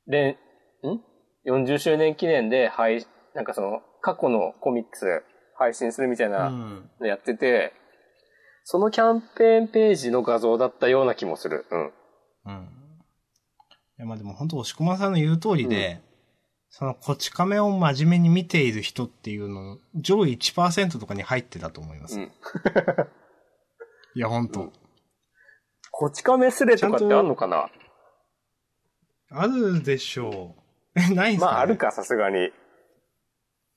連、ん ?40 周年記念で配、なんかその、過去のコミックス配信するみたいうなんのやってて、そのキャンペーンページの画像だったような気もする。うん。うん。いや、まあでも本当押まさんの言う通りで、その、こち亀を真面目に見ている人っていうの、上位1%とかに入ってたと思います。うんいや、本当、うんこち亀スレとかってあんのかな？あるでしょう。え、ないんすか、ね、まあある。か、さすがに。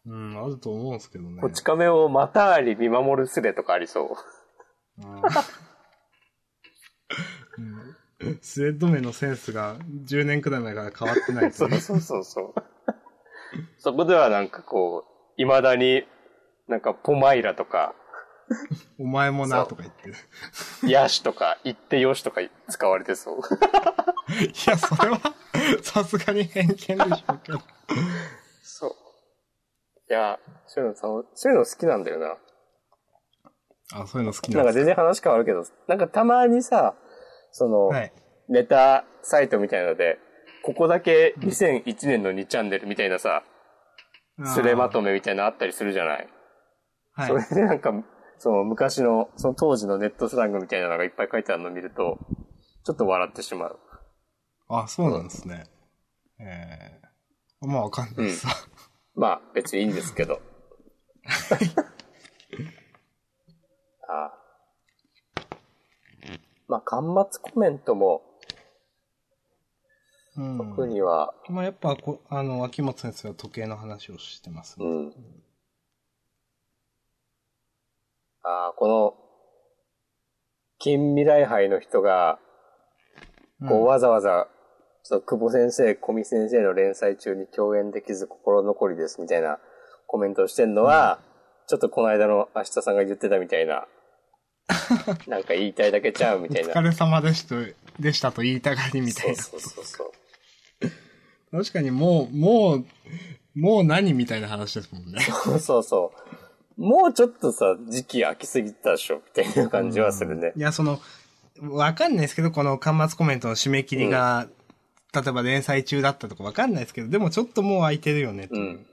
うん、あると思うんですけどね。こち亀をまたあり見守るスレとかありそう。うんスレッド目のセンスが10年くらい前から変わってないです そうね。そうそうそう。そこではなんかこう、未だに、なんかポマイラとか、お前もな、とか言ってる。ヤシとか、言ってよしとか使われてそう。いや、それは、さすがに偏見でしょうけど。そう。いや、そういうのさ、そういうの好きなんだよな。あ、そういうの好きなか？なんんです全然話変わるけど、なんかたまにさ、その、はい。ネタサイトみたいなので、ここだけ2001年の2チャンネルみたいなさ、スレまとめみたいなのあったりするじゃない？はいそれでなんか、その昔の、その当時のネットスラングみたいなのがいっぱい書いてあるのを見ると、ちょっと笑ってしまう。あ、そうなんですね。ええまあわかんないです。まあ、別にいいんですけど。ああまあ、端末コメントも、うん。特には、まあやっぱこ、あの、秋元先生は時計の話をしてますね。うん。ああ、この、近未来杯の人が、こう、わざわざ、ちょっと久保先生、小見先生の連載中に共演できず心残りですみたいなコメントをしてんのは、ちょっとこの間の明日さんが言ってたみたいな、なんか言いたいだけちゃうみたいな。お疲れ様でした、でしたと言いたがりみたいな。そうそうそうそう。確かにもう、もう、もう何みたいな話ですもんね。そうそうそう。もうちょっとさ、時期空きすぎたでしょみたいな感じはするね。いや、その、わかんないですけど、この端末コメントの締め切りが、例えば連載中だったとかわかんないですけど、でもちょっともう空いてるよね、う。うん。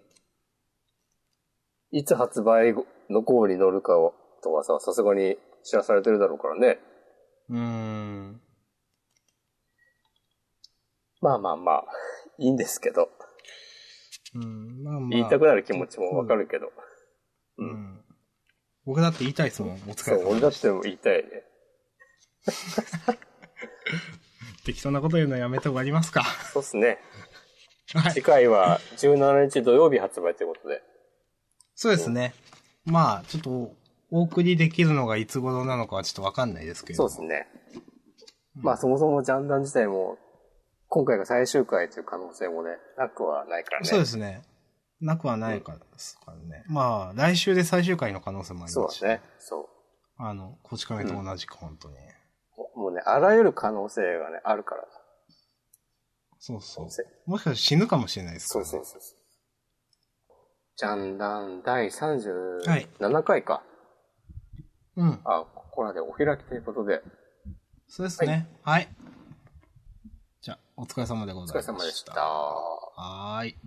いつ発売の号に乗るかを、とかさ、さすがに知らされてるだろうからね。うーん。まあまあまあ、いいんですけど。うん、まあまあ。言いたくなる気持ちもわかるけど。うん。僕だって言いたいですもん、お疲そう、れ様俺だっても言いたいね。適当なこと言うのやめて終わりますか。そうっすね。はい次。回は17日土曜日発売ということで。そうですね。まあ、ちょっと、お送りできるのがいつ頃なのかはちょっとわかんないですけれども。そうですね。まあそもそもジャンダン自体も、今回が最終回という可能性もね、なくはないからね。そうですね。なくはないからですからね。まあ、来週で最終回の可能性もありますし。そうだね。そう。あの、こち亀と同じく本当に。もうね、あらゆる可能性がね、あるから。そうそうせ。もしかしたら死ぬかもしれないですかそうら、そうそうそう。ジャンダン第はい37回か。うん。あ、ここらでお開きということで、そうですね。はい。じゃあ、お疲れ様でごお疲れざいました。様でした。はーい。